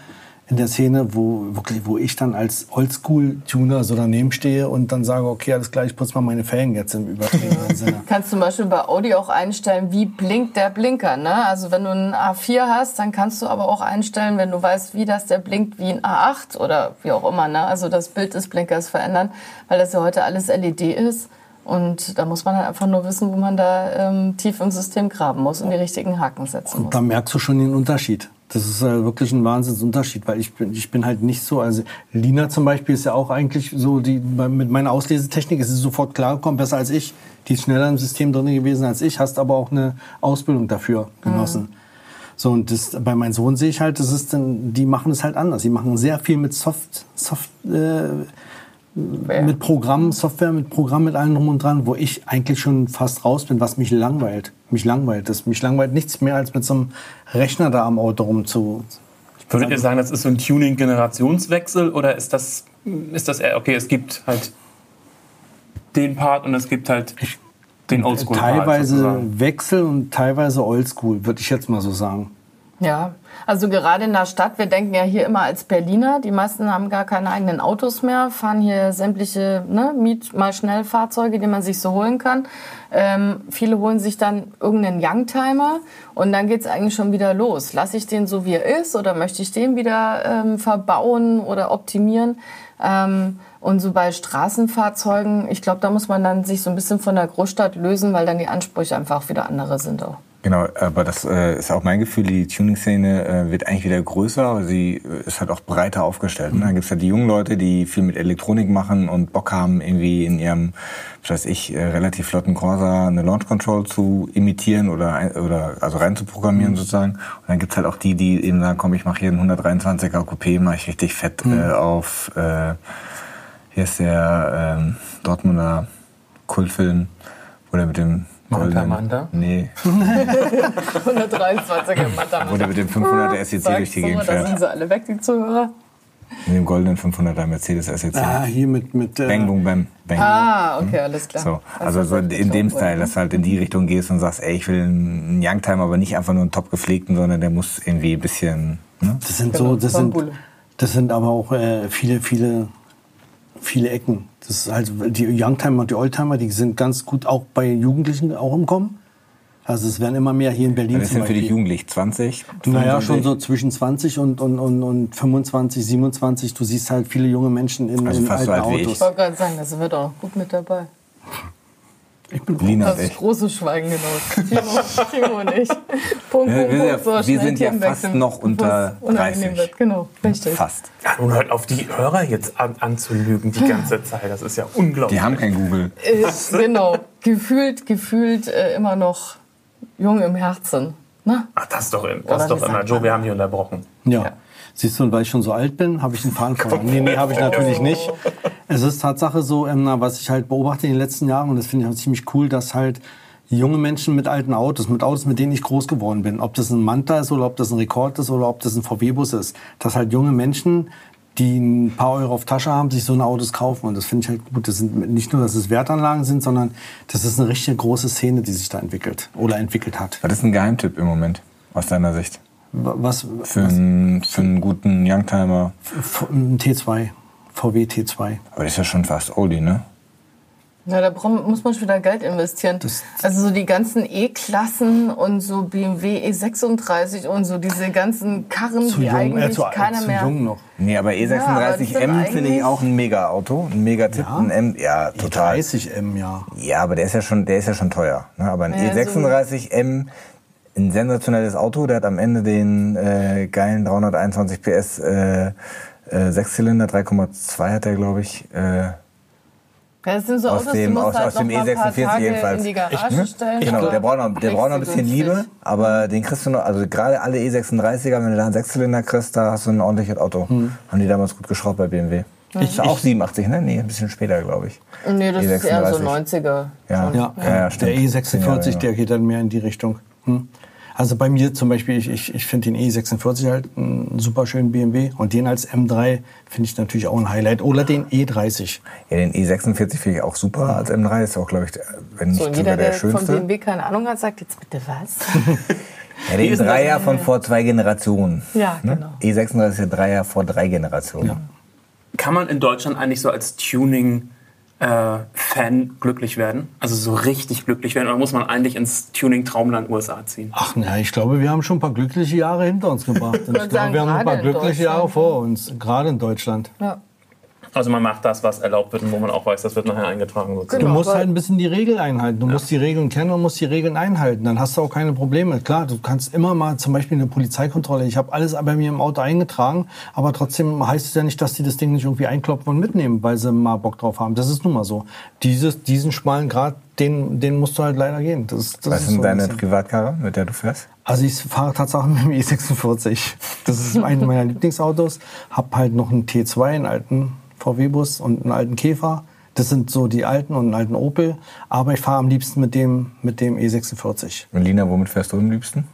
in der Szene, wo, wirklich, wo ich dann als Oldschool-Tuner so daneben stehe und dann sage, okay, alles klar, ich putze mal meine Felgen jetzt im übertriebenen (laughs) Sinne. Kannst zum Beispiel bei Audi auch einstellen, wie blinkt der Blinker. Ne? Also wenn du einen A4 hast, dann kannst du aber auch einstellen, wenn du weißt, wie das der blinkt, wie ein A8 oder wie auch immer. Ne? Also das Bild des Blinkers verändern, weil das ja heute alles LED ist. Und da muss man halt einfach nur wissen, wo man da ähm, tief im System graben muss und die richtigen Haken setzen Und muss. da merkst du schon den Unterschied. Das ist äh, wirklich ein Wahnsinnsunterschied, weil ich bin, ich bin halt nicht so, also Lina zum Beispiel ist ja auch eigentlich so, die, mit meiner Auslesetechnik ist sie sofort klargekommen, besser als ich. Die ist schneller im System drin gewesen als ich, hast aber auch eine Ausbildung dafür genossen. So, und das, bei meinem Sohn sehe ich halt, das ist dann, die machen es halt anders. Die machen sehr viel mit Soft, Soft, äh, mit Programmen, Software, mit Programmen, mit allem drum und dran, wo ich eigentlich schon fast raus bin, was mich langweilt. Mich langweilt. Das, mich langweilt nichts mehr, als mit so einem Rechner da am Auto rum zu. Würdet ihr sagen, das ist so ein Tuning-Generationswechsel oder ist das, ist das eher, okay, es gibt halt den Part und es gibt halt den Oldschool-Part? teilweise? Wechsel und teilweise Oldschool, würde ich jetzt mal so sagen. Ja, also gerade in der Stadt, wir denken ja hier immer als Berliner, die meisten haben gar keine eigenen Autos mehr, fahren hier sämtliche ne, Miet mal schnell Fahrzeuge, die man sich so holen kann. Ähm, viele holen sich dann irgendeinen Youngtimer und dann geht's eigentlich schon wieder los. Lasse ich den so wie er ist oder möchte ich den wieder ähm, verbauen oder optimieren? Ähm, und so bei Straßenfahrzeugen, ich glaube, da muss man dann sich so ein bisschen von der Großstadt lösen, weil dann die Ansprüche einfach wieder andere sind auch. Genau, aber das äh, ist auch mein Gefühl, die Tuning-Szene äh, wird eigentlich wieder größer, aber sie äh, ist halt auch breiter aufgestellt. Ne? Da gibt's halt die jungen Leute, die viel mit Elektronik machen und Bock haben, irgendwie in ihrem, was weiß ich, äh, relativ flotten Corsa eine Launch Control zu imitieren oder, oder also reinzuprogrammieren sozusagen. Und dann gibt's halt auch die, die eben sagen, komm, ich mache hier einen 123er Coupé, mache ich richtig fett äh, auf, äh, hier ist der ähm, Dortmunder Kultfilm, wo der mit dem Manta goldenen- Manta? Nee, (laughs) 123er Manta wo der mit dem 500er SEC durch die Gegend Da sind fährt. sie alle weg, die Zuhörer. Mit dem goldenen 500er Mercedes SEC. Ah, hier mit. mit äh, Bang, boom, bam, bang. Ah, okay, alles klar. So, also so in dem Style, dass du halt in die Richtung gehst und sagst, ey, ich will einen Youngtimer, aber nicht einfach nur einen top gepflegten, sondern der muss irgendwie ein bisschen, ne? Das sind so, das sind, das sind aber auch äh, viele, viele, viele Ecken. Das ist halt die Youngtimer und die Oldtimer, die sind ganz gut auch bei Jugendlichen auch im Kommen. Also es werden immer mehr hier in Berlin Das denn für dich jugendlich, 20? Naja, schon 25? so zwischen 20 und, und, und, und 25, 27. Du siehst halt viele junge Menschen in, Also in fast so alten alt wie Ich Autos. wollte gerade sagen, da sind wir doch gut mit dabei. Ich bin Lina Das und ich. große Schweigen genossen. Timo, Timo und ich. Punkt, Ja, Punkt, wir sind ja- Punkt. So, wir schnell sind ja fast noch unter es unangenehm 30. Wird. Genau, richtig. Fast. Ja, nun hört auf die Hörer jetzt an, anzulügen die ganze Zeit. Das ist ja unglaublich. Die haben kein Google. Äh, genau, gefühlt, gefühlt äh, immer noch jung im Herzen. Na? Ach, das ist doch, das ist doch immer. Joe, wir haben die unterbrochen. Ja. Ja. Siehst du, und weil ich schon so alt bin, habe ich einen Faden verloren. Nee, nee, habe ich natürlich nicht. Es ist Tatsache so, was ich halt beobachte in den letzten Jahren, und das finde ich auch ziemlich cool, dass halt junge Menschen mit alten Autos, mit Autos, mit denen ich groß geworden bin, ob das ein Manta ist oder ob das ein Rekord ist oder ob das ein VW-Bus ist, dass halt junge Menschen, die ein paar Euro auf Tasche haben, sich so ein Autos kaufen. Und das finde ich halt gut. Das sind nicht nur, dass es Wertanlagen sind, sondern das ist eine richtige große Szene, die sich da entwickelt oder entwickelt hat. Was ist ein Geheimtipp im Moment, aus deiner Sicht? Was, Für, einen, für einen guten Youngtimer. Ein T2, VW T2. Aber das ist ja schon fast Oldie, ne? Ja, da braucht- muss man schon wieder Geld investieren. also so die ganzen E-Klassen und so BMW E36 und so diese ganzen Karren, Zu die jung, eigentlich äh, zu, keiner zu mehr. jung noch. Nee, aber aber das E36M sind finde ich auch ein Mega-Auto. Ein Mega-Tipp. Ja? Ein M, ja, total. 30M, ja. Ja, aber der ist ja schon, der ist ja schon teuer. Ne? Aber ein Ja, so- E36M, ein sensationelles Auto, der hat am Ende den äh, geilen 321 PS äh, äh, Sechszylinder, 3,2 hat er, glaube ich. Äh, Das sind so Aus Autos, dem- aus- halt aus dem noch mal ein paar E46 Tage jedenfalls. ne? Genau, der braucht noch, der braucht noch ein bisschen günstig. Liebe, aber den kriegst du noch, also gerade alle E36er, wenn du da einen Sechszylinder kriegst, da hast du ein ordentliches Auto. Hm. Haben die damals gut geschraubt bei BMW. Ich, auch 87, ne? Nee, ein bisschen später, glaube ich. Nee, das ist eher so E36. 90er. Ja, Ja, ja, ja stimmt. der E46, Zehn Jahre, der geht dann mehr in die Richtung. Hm. Also bei mir zum Beispiel, ich, ich, ich finde den E46 halt einen super schönen BMW und den als M3 finde ich natürlich auch ein Highlight. Oder den E30. Ja, den E46 finde ich auch super als M3. Ist auch, glaube ich, wenn nicht So, sogar jeder, der der von schönste. BMW keine Ahnung hat, sagt jetzt bitte was? (laughs) Ja, den Dreier von vor zwei Generationen. Ja, ne? genau. E36 ist der Dreier vor drei Generationen. Kann man in Deutschland eigentlich so als Tuning-Fan glücklich werden? Also so richtig glücklich werden? Oder muss man eigentlich ins Tuning-Traumland USA ziehen? Ach na, ich glaube, wir haben schon ein paar glückliche Jahre hinter uns gebracht. Und ich glaube, wir haben noch ein paar glückliche Jahre vor uns, gerade in Deutschland. Ja. Also man macht das, was erlaubt wird und wo man auch weiß, das wird nachher eingetragen. sozusagen. Du Genau, musst aber- halt ein bisschen die Regeln einhalten. Du musst die Regeln kennen und musst die Regeln einhalten. Dann hast du auch keine Probleme. Klar, du kannst immer mal zum Beispiel eine Polizeikontrolle. Ich habe alles bei mir im Auto eingetragen, aber trotzdem heißt es ja nicht, dass die das Ding nicht irgendwie einklopfen und mitnehmen, weil sie mal Bock drauf haben. Das ist nun mal so. Dieses, diesen schmalen Grad, den, den musst du halt leider gehen. Das, das Was ist denn so ein deine. Privatkarre, mit der du fährst? Also ich fahre tatsächlich mit dem E46. Das ist (laughs) einer meiner Lieblingsautos. Hab halt noch einen T2, einen alten VW-Bus und einen alten Käfer. Das sind so die alten und einen alten Opel. Aber ich fahre am liebsten mit dem, mit dem E46. Und Lina, womit fährst du am liebsten?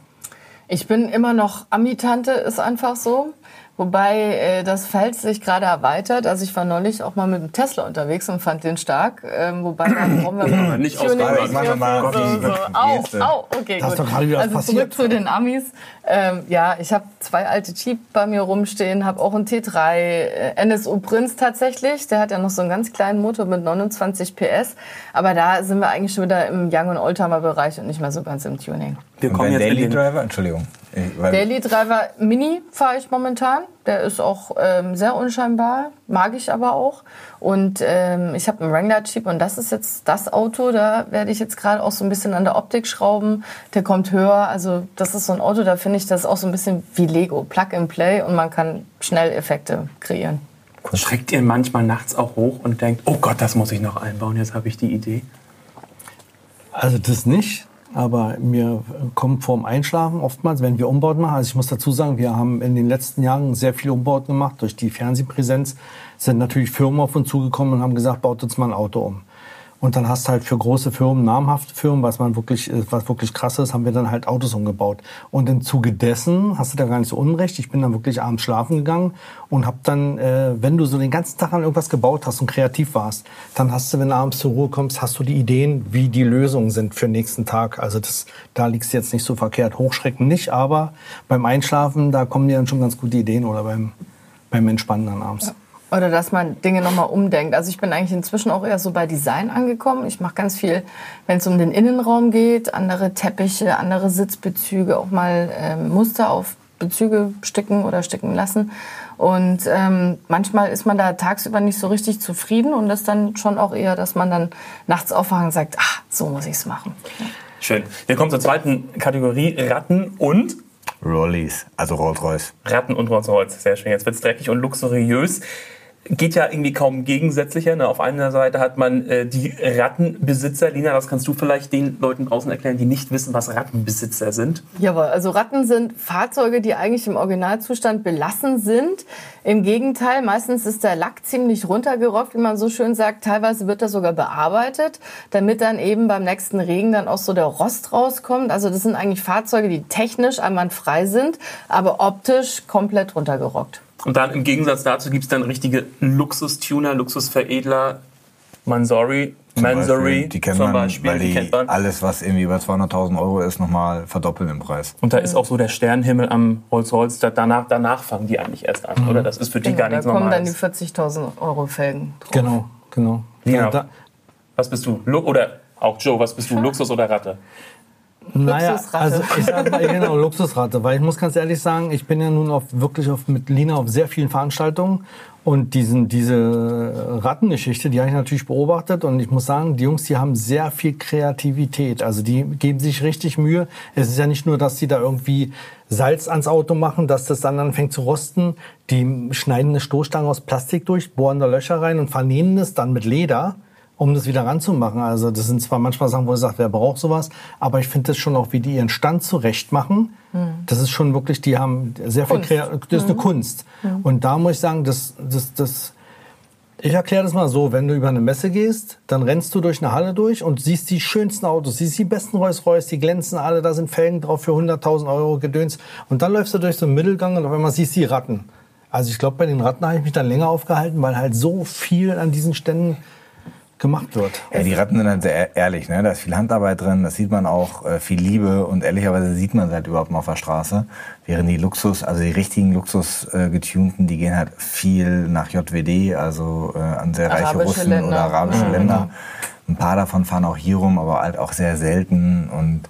Ich bin immer noch Ami-Tante, ist einfach so. Wobei äh, das Feld sich gerade erweitert. Also ich war neulich auch mal mit dem Tesla unterwegs und fand den stark. Ähm, wobei da (clears throat) brauchen wir mal Nicht ausbauen. Machen wir mal so, so. Au, au, okay, Da ist gut. doch gerade wieder also passiert. zurück zu den Amis. Ähm, ja, ich habe zwei alte Jeep bei mir rumstehen, habe auch einen T3, äh, NSU Prinz tatsächlich. Der hat ja noch so einen ganz kleinen Motor mit 29 PS. Aber da sind wir eigentlich schon wieder im Young- und Oldtimer-Bereich und nicht mehr so ganz im Tuning. Wir kommen jetzt Daily Driver? Entschuldigung. Daily Driver Mini fahre ich momentan. Der ist auch ähm, sehr unscheinbar, mag ich aber auch. Und ähm, ich habe einen Wrangler Jeep und das ist jetzt das Auto. Da werde ich jetzt gerade auch so ein bisschen an der Optik schrauben. Der kommt höher. Also das ist so ein Auto, da finde ich das auch so ein bisschen wie Lego. Plug and Play und man kann schnell Effekte kreieren. Schreckt ihr manchmal nachts auch hoch und denkt, oh Gott, das muss ich noch einbauen, jetzt habe ich die Idee? Also das nicht. Aber mir kommt vorm Einschlafen oftmals, wenn wir Umbauten machen. Also ich muss dazu sagen, wir haben in den letzten Jahren sehr viel Umbauten gemacht. Durch die Fernsehpräsenz sind natürlich Firmen auf uns zugekommen und haben gesagt, baut uns mal ein Auto um. Und dann hast du halt für große Firmen, namhafte Firmen, was man wirklich, äh, was wirklich krass ist, haben wir dann halt Autos umgebaut. Und im Zuge dessen hast du da gar nicht so unrecht. Ich bin dann wirklich abends schlafen gegangen und hab dann, äh, wenn du so den ganzen Tag an irgendwas gebaut hast und kreativ warst, dann hast du, wenn du abends zur Ruhe kommst, hast du die Ideen, wie die Lösungen sind für den nächsten Tag. Also das, da liegst du jetzt nicht so verkehrt. Hochschrecken nicht, aber beim Einschlafen, da kommen dir dann schon ganz gute Ideen oder beim, beim Entspannen dann abends. Oder dass man Dinge nochmal umdenkt. Also ich bin eigentlich inzwischen auch eher so bei Design angekommen. Ich mache ganz viel, wenn es um den Innenraum geht, andere Teppiche, andere Sitzbezüge, auch mal ähm, Muster auf Bezüge sticken oder sticken lassen. Und ähm, manchmal ist man da tagsüber nicht so richtig zufrieden und das dann schon auch eher, dass man dann nachts aufwacht und sagt, ah, so muss ich es machen. Schön. Wir kommen zur zweiten Kategorie, Ratten und Rollies, also Rolls-Royce. Ratten und Rolls-Royce. Sehr schön. Jetzt wird's dreckig und luxuriös. Geht ja irgendwie kaum gegensätzlicher. Ne? Auf einer Seite hat man äh, die Rattenbesitzer. Lina, das kannst du vielleicht den Leuten draußen erklären, die nicht wissen, was Rattenbesitzer sind. Jawohl, also Ratten sind Fahrzeuge, die eigentlich im Originalzustand belassen sind. Im Gegenteil, meistens ist der Lack ziemlich runtergerockt, wie man so schön sagt. Teilweise wird er sogar bearbeitet, damit dann eben beim nächsten Regen dann auch so der Rost rauskommt. Also das sind eigentlich Fahrzeuge, die technisch einwandfrei sind, aber optisch komplett runtergerockt. Und dann im Gegensatz dazu gibt's dann richtige Luxustuner, Luxusveredler, Mansory, Zum Mansory Beispiel, die kennt zum man, Beispiel. weil die die kennt man. alles, was irgendwie über 200.000 Euro ist, nochmal verdoppeln im Preis. Und da ist auch so der Sternenhimmel am Rolls-Royce. da- Danach, danach fangen die eigentlich erst an, oder? Das ist für die Genau, gar da nichts kommen dann die Normales. 40.000 Euro Felgen drauf. Genau, genau. Ja. Da, Was bist du? Lu oder auch Joe, was bist du? Luxus oder Ratte? Naja, Luxusratte. also ich sag mal, genau, Luxusratte. Weil ich muss ganz ehrlich sagen, ich bin ja nun auf, wirklich auf, mit Lina auf sehr vielen Veranstaltungen. Und diesen, diese Rattengeschichte, die habe ich natürlich beobachtet. Und ich muss sagen, die Jungs, die haben sehr viel Kreativität. Also die geben sich richtig Mühe. Es ist ja nicht nur, dass die da irgendwie Salz ans Auto machen, dass das dann anfängt zu rosten. Die schneiden eine Stoßstange aus Plastik durch, bohren da Löcher rein und vernähen es dann mit Leder um das wieder ranzumachen. Also das sind zwar manchmal Sachen, wo ich sage, wer braucht sowas, aber ich finde das schon auch, wie die ihren Stand zurecht machen. Das ist schon wirklich, die haben sehr Kunst. viel Krea das ist eine Kunst. Und da muss ich sagen, das, das, das, ich erkläre das mal so, wenn du über eine Messe gehst, dann rennst du durch eine Halle durch und siehst die schönsten Autos, siehst die besten Rolls-Royce, die glänzen alle, da sind Felgen drauf für 100.000 Euro gedöns. Und dann läufst du durch so einen Mittelgang und auf einmal siehst du die Ratten. Also ich glaube, bei den Ratten habe ich mich dann länger aufgehalten, weil halt so viel an diesen Ständen gemacht wird. Ja, die Ratten sind halt sehr ehrlich, ne? Da ist viel Handarbeit drin, das sieht man auch, äh, viel Liebe und ehrlicherweise sieht man es halt überhaupt mal auf der Straße. Während die Luxus, also die richtigen Luxus äh, getunten, die gehen halt viel nach JWD, also äh, an sehr reiche Russen Länder. oder arabische Mhm. Länder. Ein paar davon fahren auch hier rum, aber halt auch sehr selten und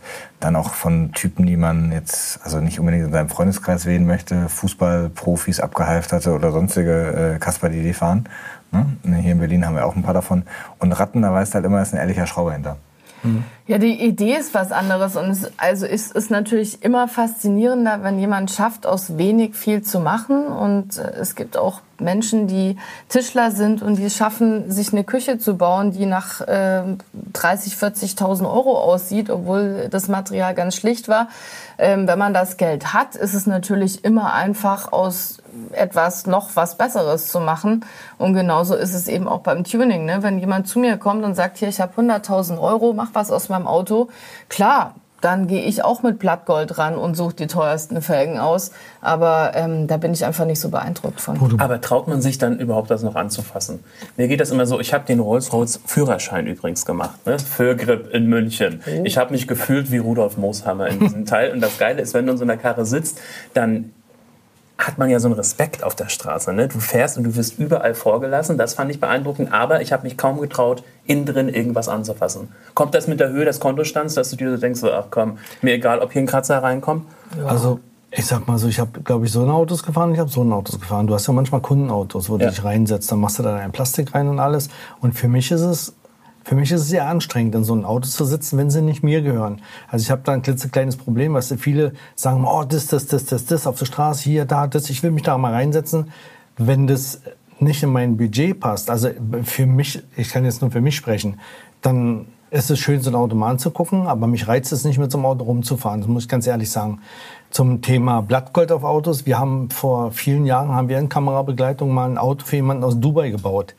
dann auch von Typen, die man jetzt also nicht unbedingt in seinem Freundeskreis wählen möchte, Fußballprofis, Abgehalfterte oder sonstige äh, Kasper, die die fahren. Ne? Hier in Berlin haben wir auch ein paar davon. Und Ratten, da weißt du halt immer, ist ein ehrlicher Schrauber hinter. Ja, die Idee ist was anderes und es, also es ist natürlich immer faszinierender, wenn jemand schafft, aus wenig viel zu machen und äh, es gibt auch Menschen, die Tischler sind und die es schaffen, sich eine Küche zu bauen, die nach äh, 30, 40.000 Euro aussieht, obwohl das Material ganz schlicht war. Ähm, wenn man das Geld hat, ist es natürlich immer einfach aus etwas noch was Besseres zu machen. Und genauso ist es eben auch beim Tuning. Ne? Wenn jemand zu mir kommt und sagt, hier, ich habe 100.000 Euro, mach was aus meinem Auto. Klar, dann gehe ich auch mit Blattgold ran und suche die teuersten Felgen aus. Aber ähm, da bin ich einfach nicht so beeindruckt von. Aber traut man sich dann überhaupt das noch anzufassen? Mir geht das immer so, ich habe den Rolls-Royce Führerschein übrigens gemacht, ne? für Grip in München. Ich habe mich gefühlt wie Rudolf Mooshammer in diesem (laughs) Teil. Und das Geile ist, wenn du in so einer Karre sitzt, dann hat man ja so einen Respekt auf der Straße. Ne? Du fährst und du wirst überall vorgelassen. Das fand ich beeindruckend. Aber ich habe mich kaum getraut, innen drin irgendwas anzufassen. Kommt das mit der Höhe des Kontostands, dass du dir so denkst, so, ach komm, mir egal, ob hier ein Kratzer reinkommt? Also ich sag mal so, ich habe, glaube ich, so ein Autos gefahren, ich habe so ein Autos gefahren. Du hast ja manchmal Kundenautos, wo du Ja. dich reinsetzt, dann machst du da dein Plastik rein und alles. Und für mich ist es, für mich ist es sehr anstrengend, in so einem Auto zu sitzen, wenn sie nicht mir gehören. Also ich habe da ein klitzekleines Problem, was viele sagen, oh, das, das, das, das, das, auf der Straße, hier, da, das, ich will mich da mal reinsetzen. Wenn das nicht in mein Budget passt, also für mich, ich kann jetzt nur für mich sprechen, dann ist es schön, so ein Auto mal anzugucken, aber mich reizt es nicht, mit so einem Auto rumzufahren. Das muss ich ganz ehrlich sagen. Zum Thema Blattgold auf Autos. Wir haben vor vielen Jahren, haben wir in Kamerabegleitung mal ein Auto für jemanden aus Dubai gebaut.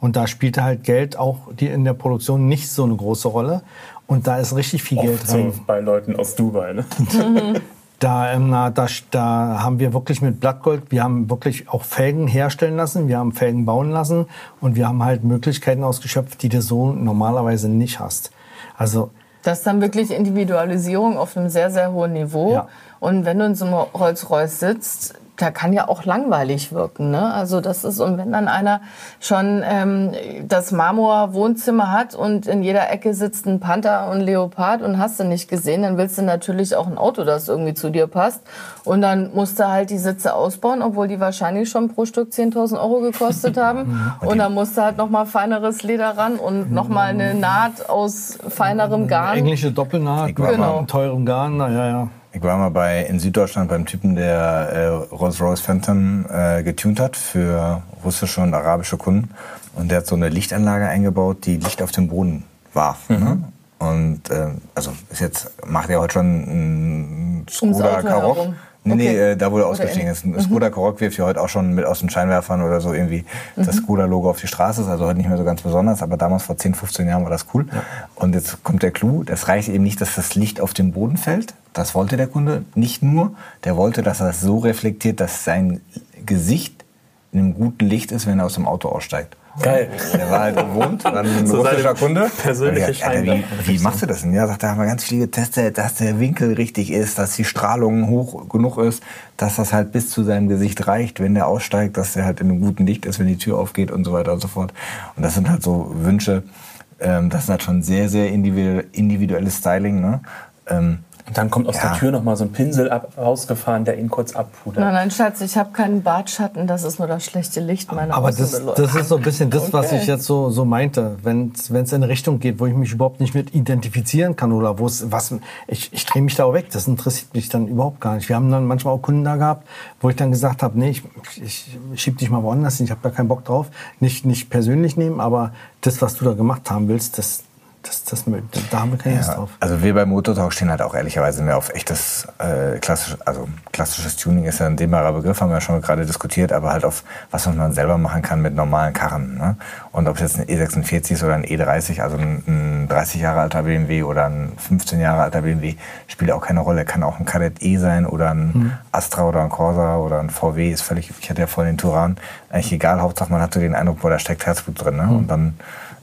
Und da spielte halt Geld auch die in der Produktion nicht so eine große Rolle. Und da ist richtig viel Geld Oft so bei Leuten aus Dubai. Ne? (laughs) Da, ähm, na, da, da haben wir wirklich mit Blattgold, wir haben wirklich auch Felgen herstellen lassen, wir haben Felgen bauen lassen und wir haben halt Möglichkeiten ausgeschöpft, die du so normalerweise nicht hast. Also Das ist dann wirklich Individualisierung auf einem sehr, sehr hohen Niveau. Ja. Und wenn du in so einem Rolls-Royce sitzt, da kann ja auch langweilig wirken. Ne? Also das ist, und wenn dann einer schon ähm, das Marmor-Wohnzimmer hat und in jeder Ecke sitzt ein Panther und Leopard und hast du nicht gesehen, dann willst du natürlich auch ein Auto, das irgendwie zu dir passt. Und dann musst du halt die Sitze ausbauen, obwohl die wahrscheinlich schon pro Stück 10.000 Euro gekostet haben. (laughs) Und dann musst du halt noch mal feineres Leder ran und noch mal eine Naht aus feinerem Garn. englische Doppelnaht einem teuren Garn, na ja, ja. Ich war mal bei, in Süddeutschland beim Typen, der äh, Rolls-Royce Phantom äh, getunt hat für russische und arabische Kunden. Und der hat so eine Lichtanlage eingebaut, die Licht auf den Boden warf. Ne? Und ähm, also ist jetzt macht er heute schon ein Skoda Karoq. Nee, nee, Okay. äh, da wo Oder ausgestiegen ist. Ein Skoda Karoq wirft ja heute auch schon mit aus den Scheinwerfern oder so irgendwie das Skoda-Logo auf die Straße. Ist also heute nicht mehr so ganz besonders, aber damals vor 10, 15 Jahren war das cool. Und jetzt kommt der Clou, das reicht eben nicht, dass das Licht auf den Boden fällt. Das wollte der Kunde nicht nur. Der wollte, dass er es so reflektiert, dass sein Gesicht in einem guten Licht ist, wenn er aus dem Auto aussteigt. Geil. Der war halt gewohnt, dann (laughs) ein So russischer Kunde. persönliche ja, Alter, wie, wie machst du das denn? Ja, sagt er, haben wir ganz viel getestet, dass der Winkel richtig ist, dass die Strahlung hoch genug ist, dass das halt bis zu seinem Gesicht reicht, wenn der aussteigt, dass er halt in einem guten Licht ist, wenn die Tür aufgeht und so weiter und so fort. Und das sind halt so Wünsche, ähm, das ist halt schon sehr, sehr individuell, individuelles Styling. Ne? Und dann kommt aus Ja. der Tür noch mal so ein Pinsel ab, rausgefahren, der ihn kurz abpudert. Nein, nein, Schatz, ich habe keinen Bartschatten, das ist nur das schlechte Licht meiner Aber das, das ist so ein bisschen das, was Okay. ich jetzt so, so meinte. Wenn es in eine Richtung geht, wo ich mich überhaupt nicht mit identifizieren kann oder wo es was, ich, ich drehe mich da auch weg. Das interessiert mich dann überhaupt gar nicht. Wir haben dann manchmal auch Kunden da gehabt, wo ich dann gesagt habe, nee, ich, ich schieb dich mal woanders hin, ich habe da keinen Bock drauf. Nicht, nicht persönlich nehmen, aber das, was du da gemacht haben willst, das, das, das, da haben wir keine Lust Ja, drauf. also wir bei Motortalk stehen halt auch ehrlicherweise mehr auf echtes äh, klassisch, also klassisches Tuning ist ja ein dehnbarer Begriff, haben wir ja schon gerade diskutiert, aber halt auf was man selber machen kann mit normalen Karren. Ne? Und ob es jetzt ein E46 ist oder ein E30, also ein, ein 30 Jahre alter BMW oder ein 15 Jahre alter BMW, spielt auch keine Rolle. Kann auch ein Kadett E sein oder ein Astra oder ein Corsa oder ein VW, ist völlig, ich hatte ja vorhin den Turan, eigentlich egal, Hauptsache man hat so den Eindruck, boah, da steckt Herzblut drin. Ne? Und dann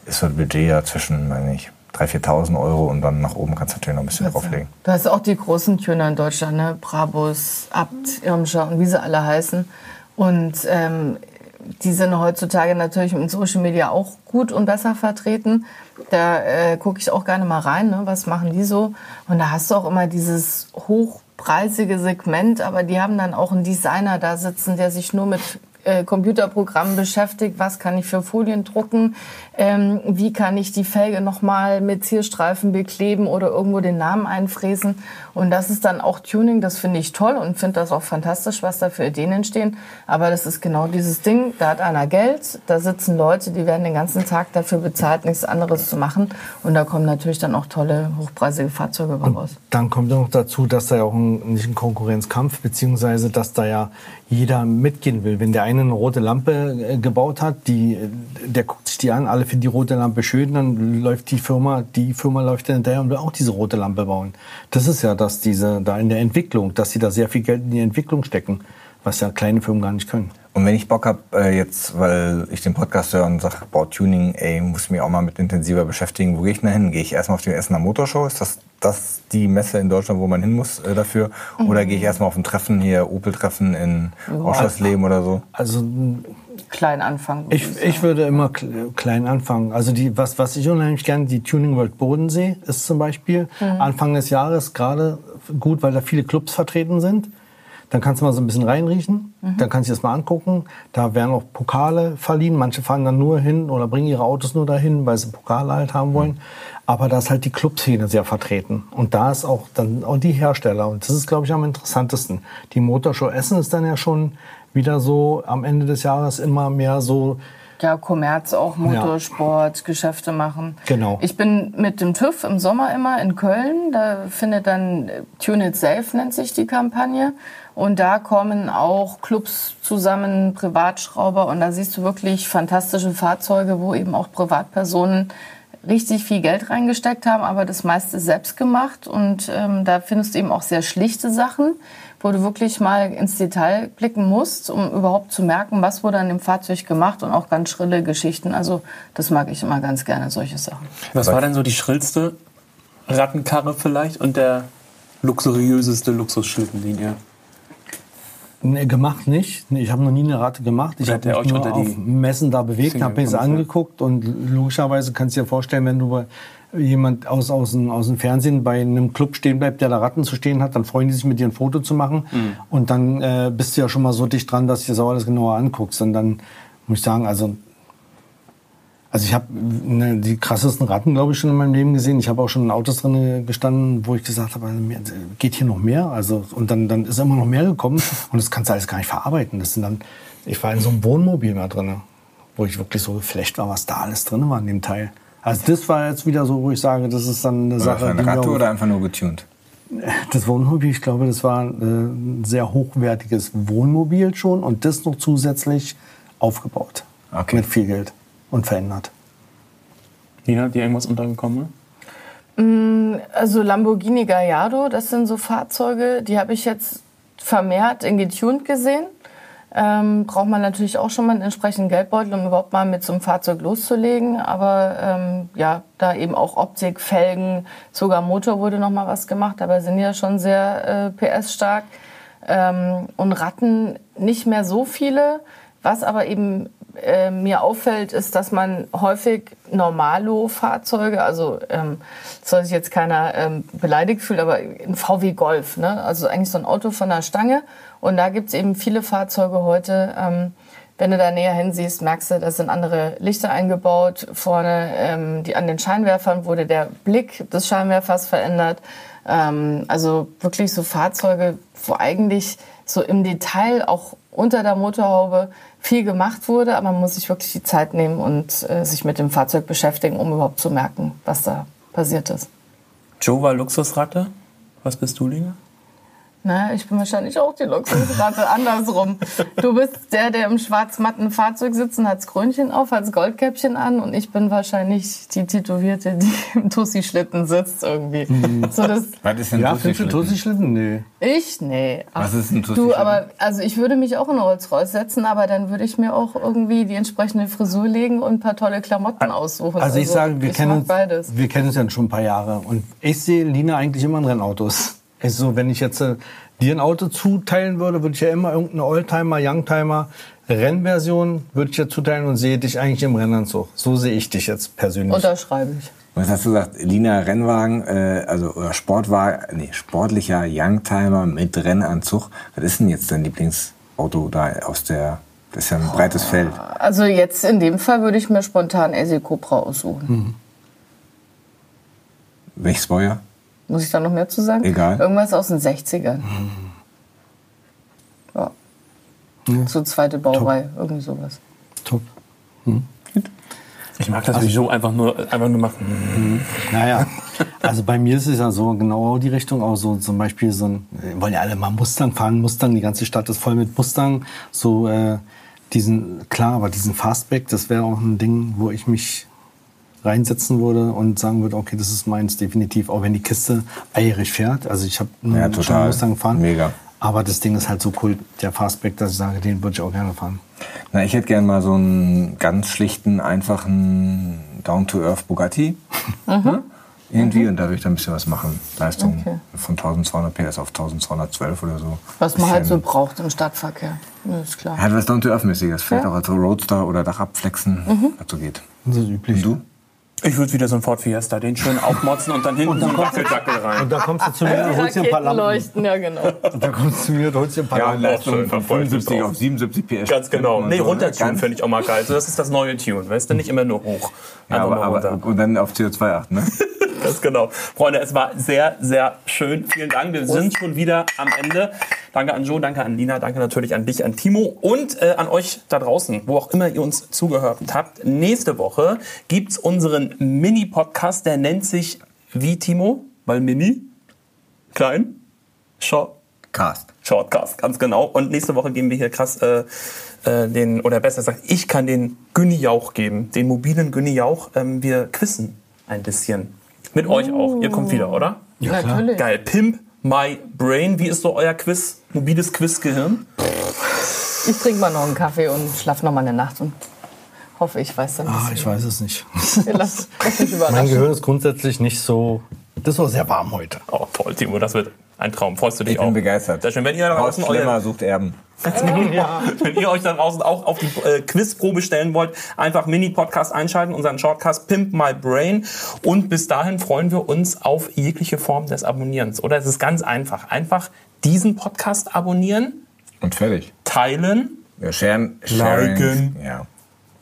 ist so ein Budget ja zwischen, weiß nicht, 3.000, 4.000 Euro und dann nach oben kannst du natürlich noch ein bisschen drauflegen. Du hast auch die großen Tuner in Deutschland, ne? Brabus, Abt, Irmscher und wie sie alle heißen. Und ähm, die sind heutzutage natürlich in Social Media auch gut und besser vertreten. Da äh, gucke ich auch gerne mal rein, ne? was machen die so. Und da hast du auch immer dieses hochpreisige Segment, aber die haben dann auch einen Designer da sitzen, der sich nur mit äh, Computerprogrammen beschäftigt, was kann ich für Folien drucken, ähm, wie kann ich die Felge nochmal mit Zierstreifen bekleben oder irgendwo den Namen einfräsen. Und das ist dann auch Tuning, das finde ich toll und finde das auch fantastisch, was da für Ideen entstehen. Aber das ist genau dieses Ding, da hat einer Geld, da sitzen Leute, die werden den ganzen Tag dafür bezahlt, nichts anderes zu machen. Und da kommen natürlich dann auch tolle, hochpreisige Fahrzeuge raus. Dann kommt noch dazu, dass da ja auch ein, nicht ein Konkurrenzkampf, beziehungsweise dass da ja jeder mitgehen will. Wenn der eine eine rote Lampe äh, gebaut hat, die, äh, der guckt sich die an, alle finden die rote Lampe schön, dann läuft die Firma, die Firma läuft dann hinterher und will auch diese rote Lampe bauen. Das ist ja das, diese, da in der Entwicklung, dass sie da sehr viel Geld in die Entwicklung stecken, was ja kleine Firmen gar nicht können. Und wenn ich Bock habe, äh, jetzt, weil ich den Podcast höre und sage, boah, Tuning, ey, muss mich auch mal mit intensiver beschäftigen, wo gehe ich denn hin? Gehe ich erstmal auf die Essener Motorshow? Ist das, das die Messe in Deutschland, wo man hin muss äh, dafür? Oder gehe ich erstmal auf ein Treffen hier, Opel-Treffen in Ausschussleben oder so? Also Klein anfangen. Ich, ich würde immer kle- klein anfangen. Also die, was, was ich unheimlich gerne, die Tuning World Bodensee ist zum Beispiel Anfang des Jahres gerade gut, weil da viele Clubs vertreten sind. Dann kannst du mal so ein bisschen reinriechen, dann kannst du dir das mal angucken. Da werden auch Pokale verliehen. Manche fahren dann nur hin oder bringen ihre Autos nur dahin, weil sie Pokale halt haben wollen. Aber da ist halt die Clubszene sehr vertreten. Und da ist auch dann auch die Hersteller. Und das ist, glaube ich, am interessantesten. Die Motorshow Essen ist dann ja schon wieder so am Ende des Jahres immer mehr so Ja, Kommerz auch, Motorsport, Geschäfte machen. Genau. Ich bin mit dem TÜV im Sommer immer in Köln. Da findet dann Tune It Safe nennt sich die Kampagne. Und da kommen auch Clubs zusammen, Privatschrauber. Und da siehst du wirklich fantastische Fahrzeuge, wo eben auch Privatpersonen richtig viel Geld reingesteckt haben, aber das meiste selbst gemacht. Und ähm, da findest du eben auch sehr schlichte Sachen, wo du wirklich mal ins Detail blicken musst, um überhaupt zu merken, was wurde an dem Fahrzeug gemacht und auch ganz schrille Geschichten. Also das mag ich immer ganz gerne, solche Sachen. Was war denn so die schrillste Rattenkarre vielleicht und der luxuriöseste Luxusschildenlinie? Nee, gemacht nicht. Nee, ich habe noch nie eine Ratte gemacht. Ich habe mich euch nur auf Messen da bewegt, habe mir ja. angeguckt und logischerweise kannst du dir vorstellen, wenn du bei jemand aus, aus, dem, aus dem Fernsehen bei einem Club stehen bleibt, der da Ratten zu stehen hat, dann freuen die sich mit dir ein Foto zu machen Mhm. und dann äh, bist du ja schon mal so dicht dran, dass du dir das auch alles genauer anguckst und dann muss ich sagen, also also ich habe ne, die krassesten Ratten, glaube ich, schon in meinem Leben gesehen. Ich habe auch schon in Autos drin gestanden, wo ich gesagt habe, also, geht hier noch mehr? Also und dann, dann ist immer noch mehr gekommen (laughs) und das kannst du alles gar nicht verarbeiten. Das sind dann, ich war in so einem Wohnmobil mal drin, wo ich wirklich so geflasht war, was da alles drin war in dem Teil. Also das war jetzt wieder so, wo ich sage, das ist dann eine das Sache. Ratte auch- oder einfach nur getuned? das Wohnmobil, ich glaube, das war äh, ein sehr hochwertiges Wohnmobil schon und das noch zusätzlich aufgebaut. Okay. Mit viel Geld und verändert. Nina, hat dir irgendwas untergekommen? Also Lamborghini Gallardo, das sind so Fahrzeuge, die habe ich jetzt vermehrt in getuned gesehen. Ähm, braucht man natürlich auch schon mal einen entsprechenden Geldbeutel, um überhaupt mal mit so einem Fahrzeug loszulegen. Aber ähm, ja, da eben auch Optik, Felgen, sogar Motor wurde noch mal was gemacht, aber sind ja schon sehr äh, PS-stark. Ähm, und Ratten nicht mehr so viele. Was aber eben äh, mir auffällt, ist, dass man häufig Normalo-Fahrzeuge, also ähm, soll sich jetzt keiner ähm, beleidigt fühlen, aber ein VW Golf, ne? also eigentlich so ein Auto von der Stange. Und da gibt's eben viele Fahrzeuge heute, ähm, wenn du da näher hinsiehst, merkst du, da sind andere Lichter eingebaut. Vorne ähm, die, an den Scheinwerfern wurde der Blick des Scheinwerfers verändert. Ähm, also wirklich so Fahrzeuge, wo eigentlich so im Detail auch unter der Motorhaube viel gemacht wurde, aber man muss sich wirklich die Zeit nehmen und äh, sich mit dem Fahrzeug beschäftigen, um überhaupt zu merken, was da passiert ist. Joe war Luxusratte. Was bist du, Lina? Na, ich bin wahrscheinlich auch die Luxusratte, (laughs) andersrum. Du bist der, der im schwarz-matten Fahrzeug sitzt und hat das Krönchen auf, hat das Goldkäppchen an und ich bin wahrscheinlich die Tätowierte, die (laughs) im Tussi-Schlitten sitzt irgendwie. So, das, Was ist denn Ja, du Tussi-Schlitten? Tussi-Schlitten? Nee. ich? Nee. Ach, Was ist ein Du, Tussi-Schlitten? aber also ich würde mich auch in Rolls-Royce setzen, aber dann würde ich mir auch irgendwie die entsprechende Frisur legen und ein paar tolle Klamotten aussuchen. Also ich sage, wir ich kennen uns, beides. wir kennen uns ja schon ein paar Jahre und ich sehe Lina eigentlich immer in Rennautos. Ist so, wenn ich jetzt äh, dir ein Auto zuteilen würde, würde ich ja immer irgendeine Oldtimer, Youngtimer, Rennversion würde ich ja zuteilen und sehe dich eigentlich im Rennanzug. So sehe ich dich jetzt persönlich. Unterschreibe ich. Was hast du gesagt? Lina Rennwagen, äh, also oder Sportwagen, nee, sportlicher Youngtimer mit Rennanzug. Was ist denn jetzt dein Lieblingsauto da aus der, das ist ja ein breites Feld. Also jetzt in dem Fall würde ich mir spontan SE Cobra aussuchen. Welches Baujahr? Muss ich da noch mehr zu sagen? Egal. Irgendwas aus den 60ern. Ja. So zweite Baureihe, irgendwie sowas. Top. Ich mag das, wie Joe einfach nur, einfach nur macht. Naja, also bei mir ist es ja so genau die Richtung auch so zum Beispiel so ein, wir wollen ja alle mal Mustang fahren, Mustang, die ganze Stadt ist voll mit Mustang, so äh, diesen, klar, aber diesen Fastback, das wäre auch ein Ding, wo ich mich reinsetzen würde und sagen würde, okay, das ist meins definitiv, auch wenn die Kiste eierig fährt. Also ich habe Ja, schon total. Mustang gefahren. Mega. Aber das Ding ist halt so cool, der Fastback, dass ich sage, den würde ich auch gerne fahren. Na, ich hätte gern mal so einen ganz schlichten, einfachen Down-to-Earth Bugatti. (laughs) Ne? Irgendwie, und da würde ich dann ein bisschen was machen. Leistung Okay. von 1200 PS auf 1212 oder so. Was man halt so braucht im Stadtverkehr. Ja, ist klar. Hat was Down-to-Earth-mäßiges. Vielleicht Ja. auch als Roadster oder Dachabflexen, was so geht. Das ist üblich. Und du? Ich würde wieder so ein Ford Fiesta, den schön aufmotzen und dann hinten so einen Wackeldackel rein. Und da kommst du zu mir und holst dir ein paar Lampen. leuchten, ja genau. Und da kommst du zu mir und holst dir ein paar Ja, Lampen. Leistung schön von verfolgt 75 drauf. auf 77 PS. Ganz genau. Und Nee, so, ne? runtertun Ganz- finde ich auch mal geil. So, das ist das neue Tune, weißt du? Nicht immer nur hoch. Ja, aber, aber, und dann auf CO2 achten, ne? (laughs) Ganz genau. Freunde, es war sehr, sehr schön. Vielen Dank. Wir sind schon wieder am Ende. Danke an Joe, danke an Lina, danke natürlich an dich, an Timo und äh, an euch da draußen, wo auch immer ihr uns zugehört habt. Nächste Woche gibt's unseren Mini-Podcast, der nennt sich wie Timo? Weil Mini? Klein? Short? Cast. Shortcast, ganz genau. Und nächste Woche geben wir hier krass äh, äh, den, oder besser gesagt, ich kann den Günni Jauch geben, den mobilen Günni Jauch. Ähm, wir quizzen ein bisschen. Mit euch auch. Ihr kommt wieder, oder? Natürlich. Geil. Pimp My Brain. Wie ist so euer Quiz, mobiles Quizgehirn? Ich trinke mal noch einen Kaffee und schlafe noch mal eine Nacht und hoffe, ich weiß dann. Ah, ich weiß es nicht. (laughs) Lass, lass mich (laughs) Mein überraschen. Gehirn ist grundsätzlich nicht so. Das war sehr warm heute. Oh, toll, Timo, das wird ein Traum. Freust du dich Ich auch? bin begeistert. Sehr schön. Wenn ihr da draußen euer, sucht Erben. (laughs) Wenn ihr euch da draußen auch auf die äh, Quizprobe stellen wollt, einfach Mini-Podcast einschalten, unseren Shortcast Pimp My Brain. Und bis dahin freuen wir uns auf jegliche Form des Abonnierens. Oder es ist ganz einfach. Einfach diesen Podcast abonnieren, Und fertig. teilen, Ja, sharen, sharing. Liken. Ja.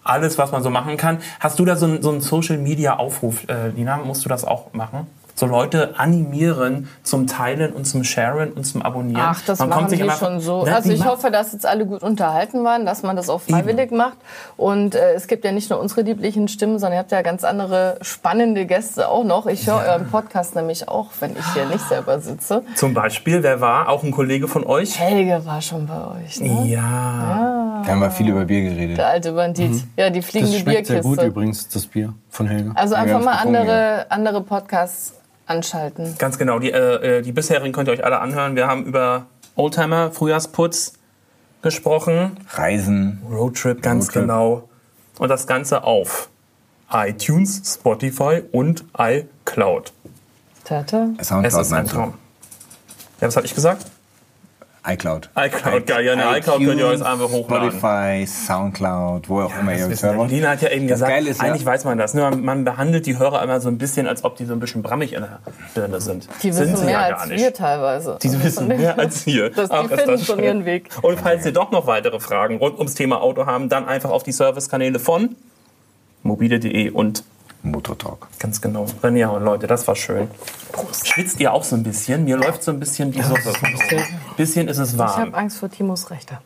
alles, was man so machen kann. Hast du da so einen, so einen Social-Media-Aufruf, äh, Lina? Musst du das auch machen? So Leute animieren zum Teilen und zum Sharen und zum Abonnieren. Ach, das Man machen kommt sich die immer- schon so. Ne, Also ich hoffe, dass jetzt alle gut unterhalten waren, dass man das auch freiwillig macht. Und äh, es gibt ja nicht nur unsere lieblichen Stimmen, sondern ihr habt ja ganz andere spannende Gäste auch noch. Ich höre euren Podcast nämlich auch, wenn ich hier nicht selber sitze. Zum Beispiel, wer war? Auch ein Kollege von euch? Helge war schon bei euch, ne? Ja. Da haben wir viel über Bier geredet. Der alte Bandit. Ja, die Das fliegende schmeckt sehr gut Bierkiste. übrigens, das Bier von Helga. Also einfach haben's mal andere, andere Podcasts anschalten. Ganz genau. Die, äh, äh, die bisherigen könnt ihr euch alle anhören. Wir haben über Oldtimer, Frühjahrsputz gesprochen. Reisen. Roadtrip, ganz Roadtrip. genau. Und das Ganze auf iTunes, Spotify und iCloud. Tata. Es ist ein? Traum. Ja, was habe ich gesagt? iCloud. iCloud, geil. Ja, eine iCloud könnt ihr euch einfach hochladen. Spotify, Soundcloud, wo auch immer ihr Server. wissen wir. Lina hat ja eben Das gesagt, ist ja- eigentlich weiß man das. Nur man behandelt die Hörer immer so ein bisschen, als ob die so ein bisschen brammig in der Birne sind. Die sind wissen sie mehr ja gar als nicht. wir teilweise. Die wissen mehr als wir. (laughs) Das, die Ach, ist finden das schon ihren Weg. Und falls ihr doch noch weitere Fragen rund ums Thema Auto haben, dann einfach auf die Servicekanäle von mobile.de und Motortalk. ganz genau. Dann ja, Leute, das war schön. Schwitzt ihr auch so ein bisschen? Mir läuft so ein bisschen die Suppe. Bisschen ist es Ich warm. habe Angst vor Timos Rechte.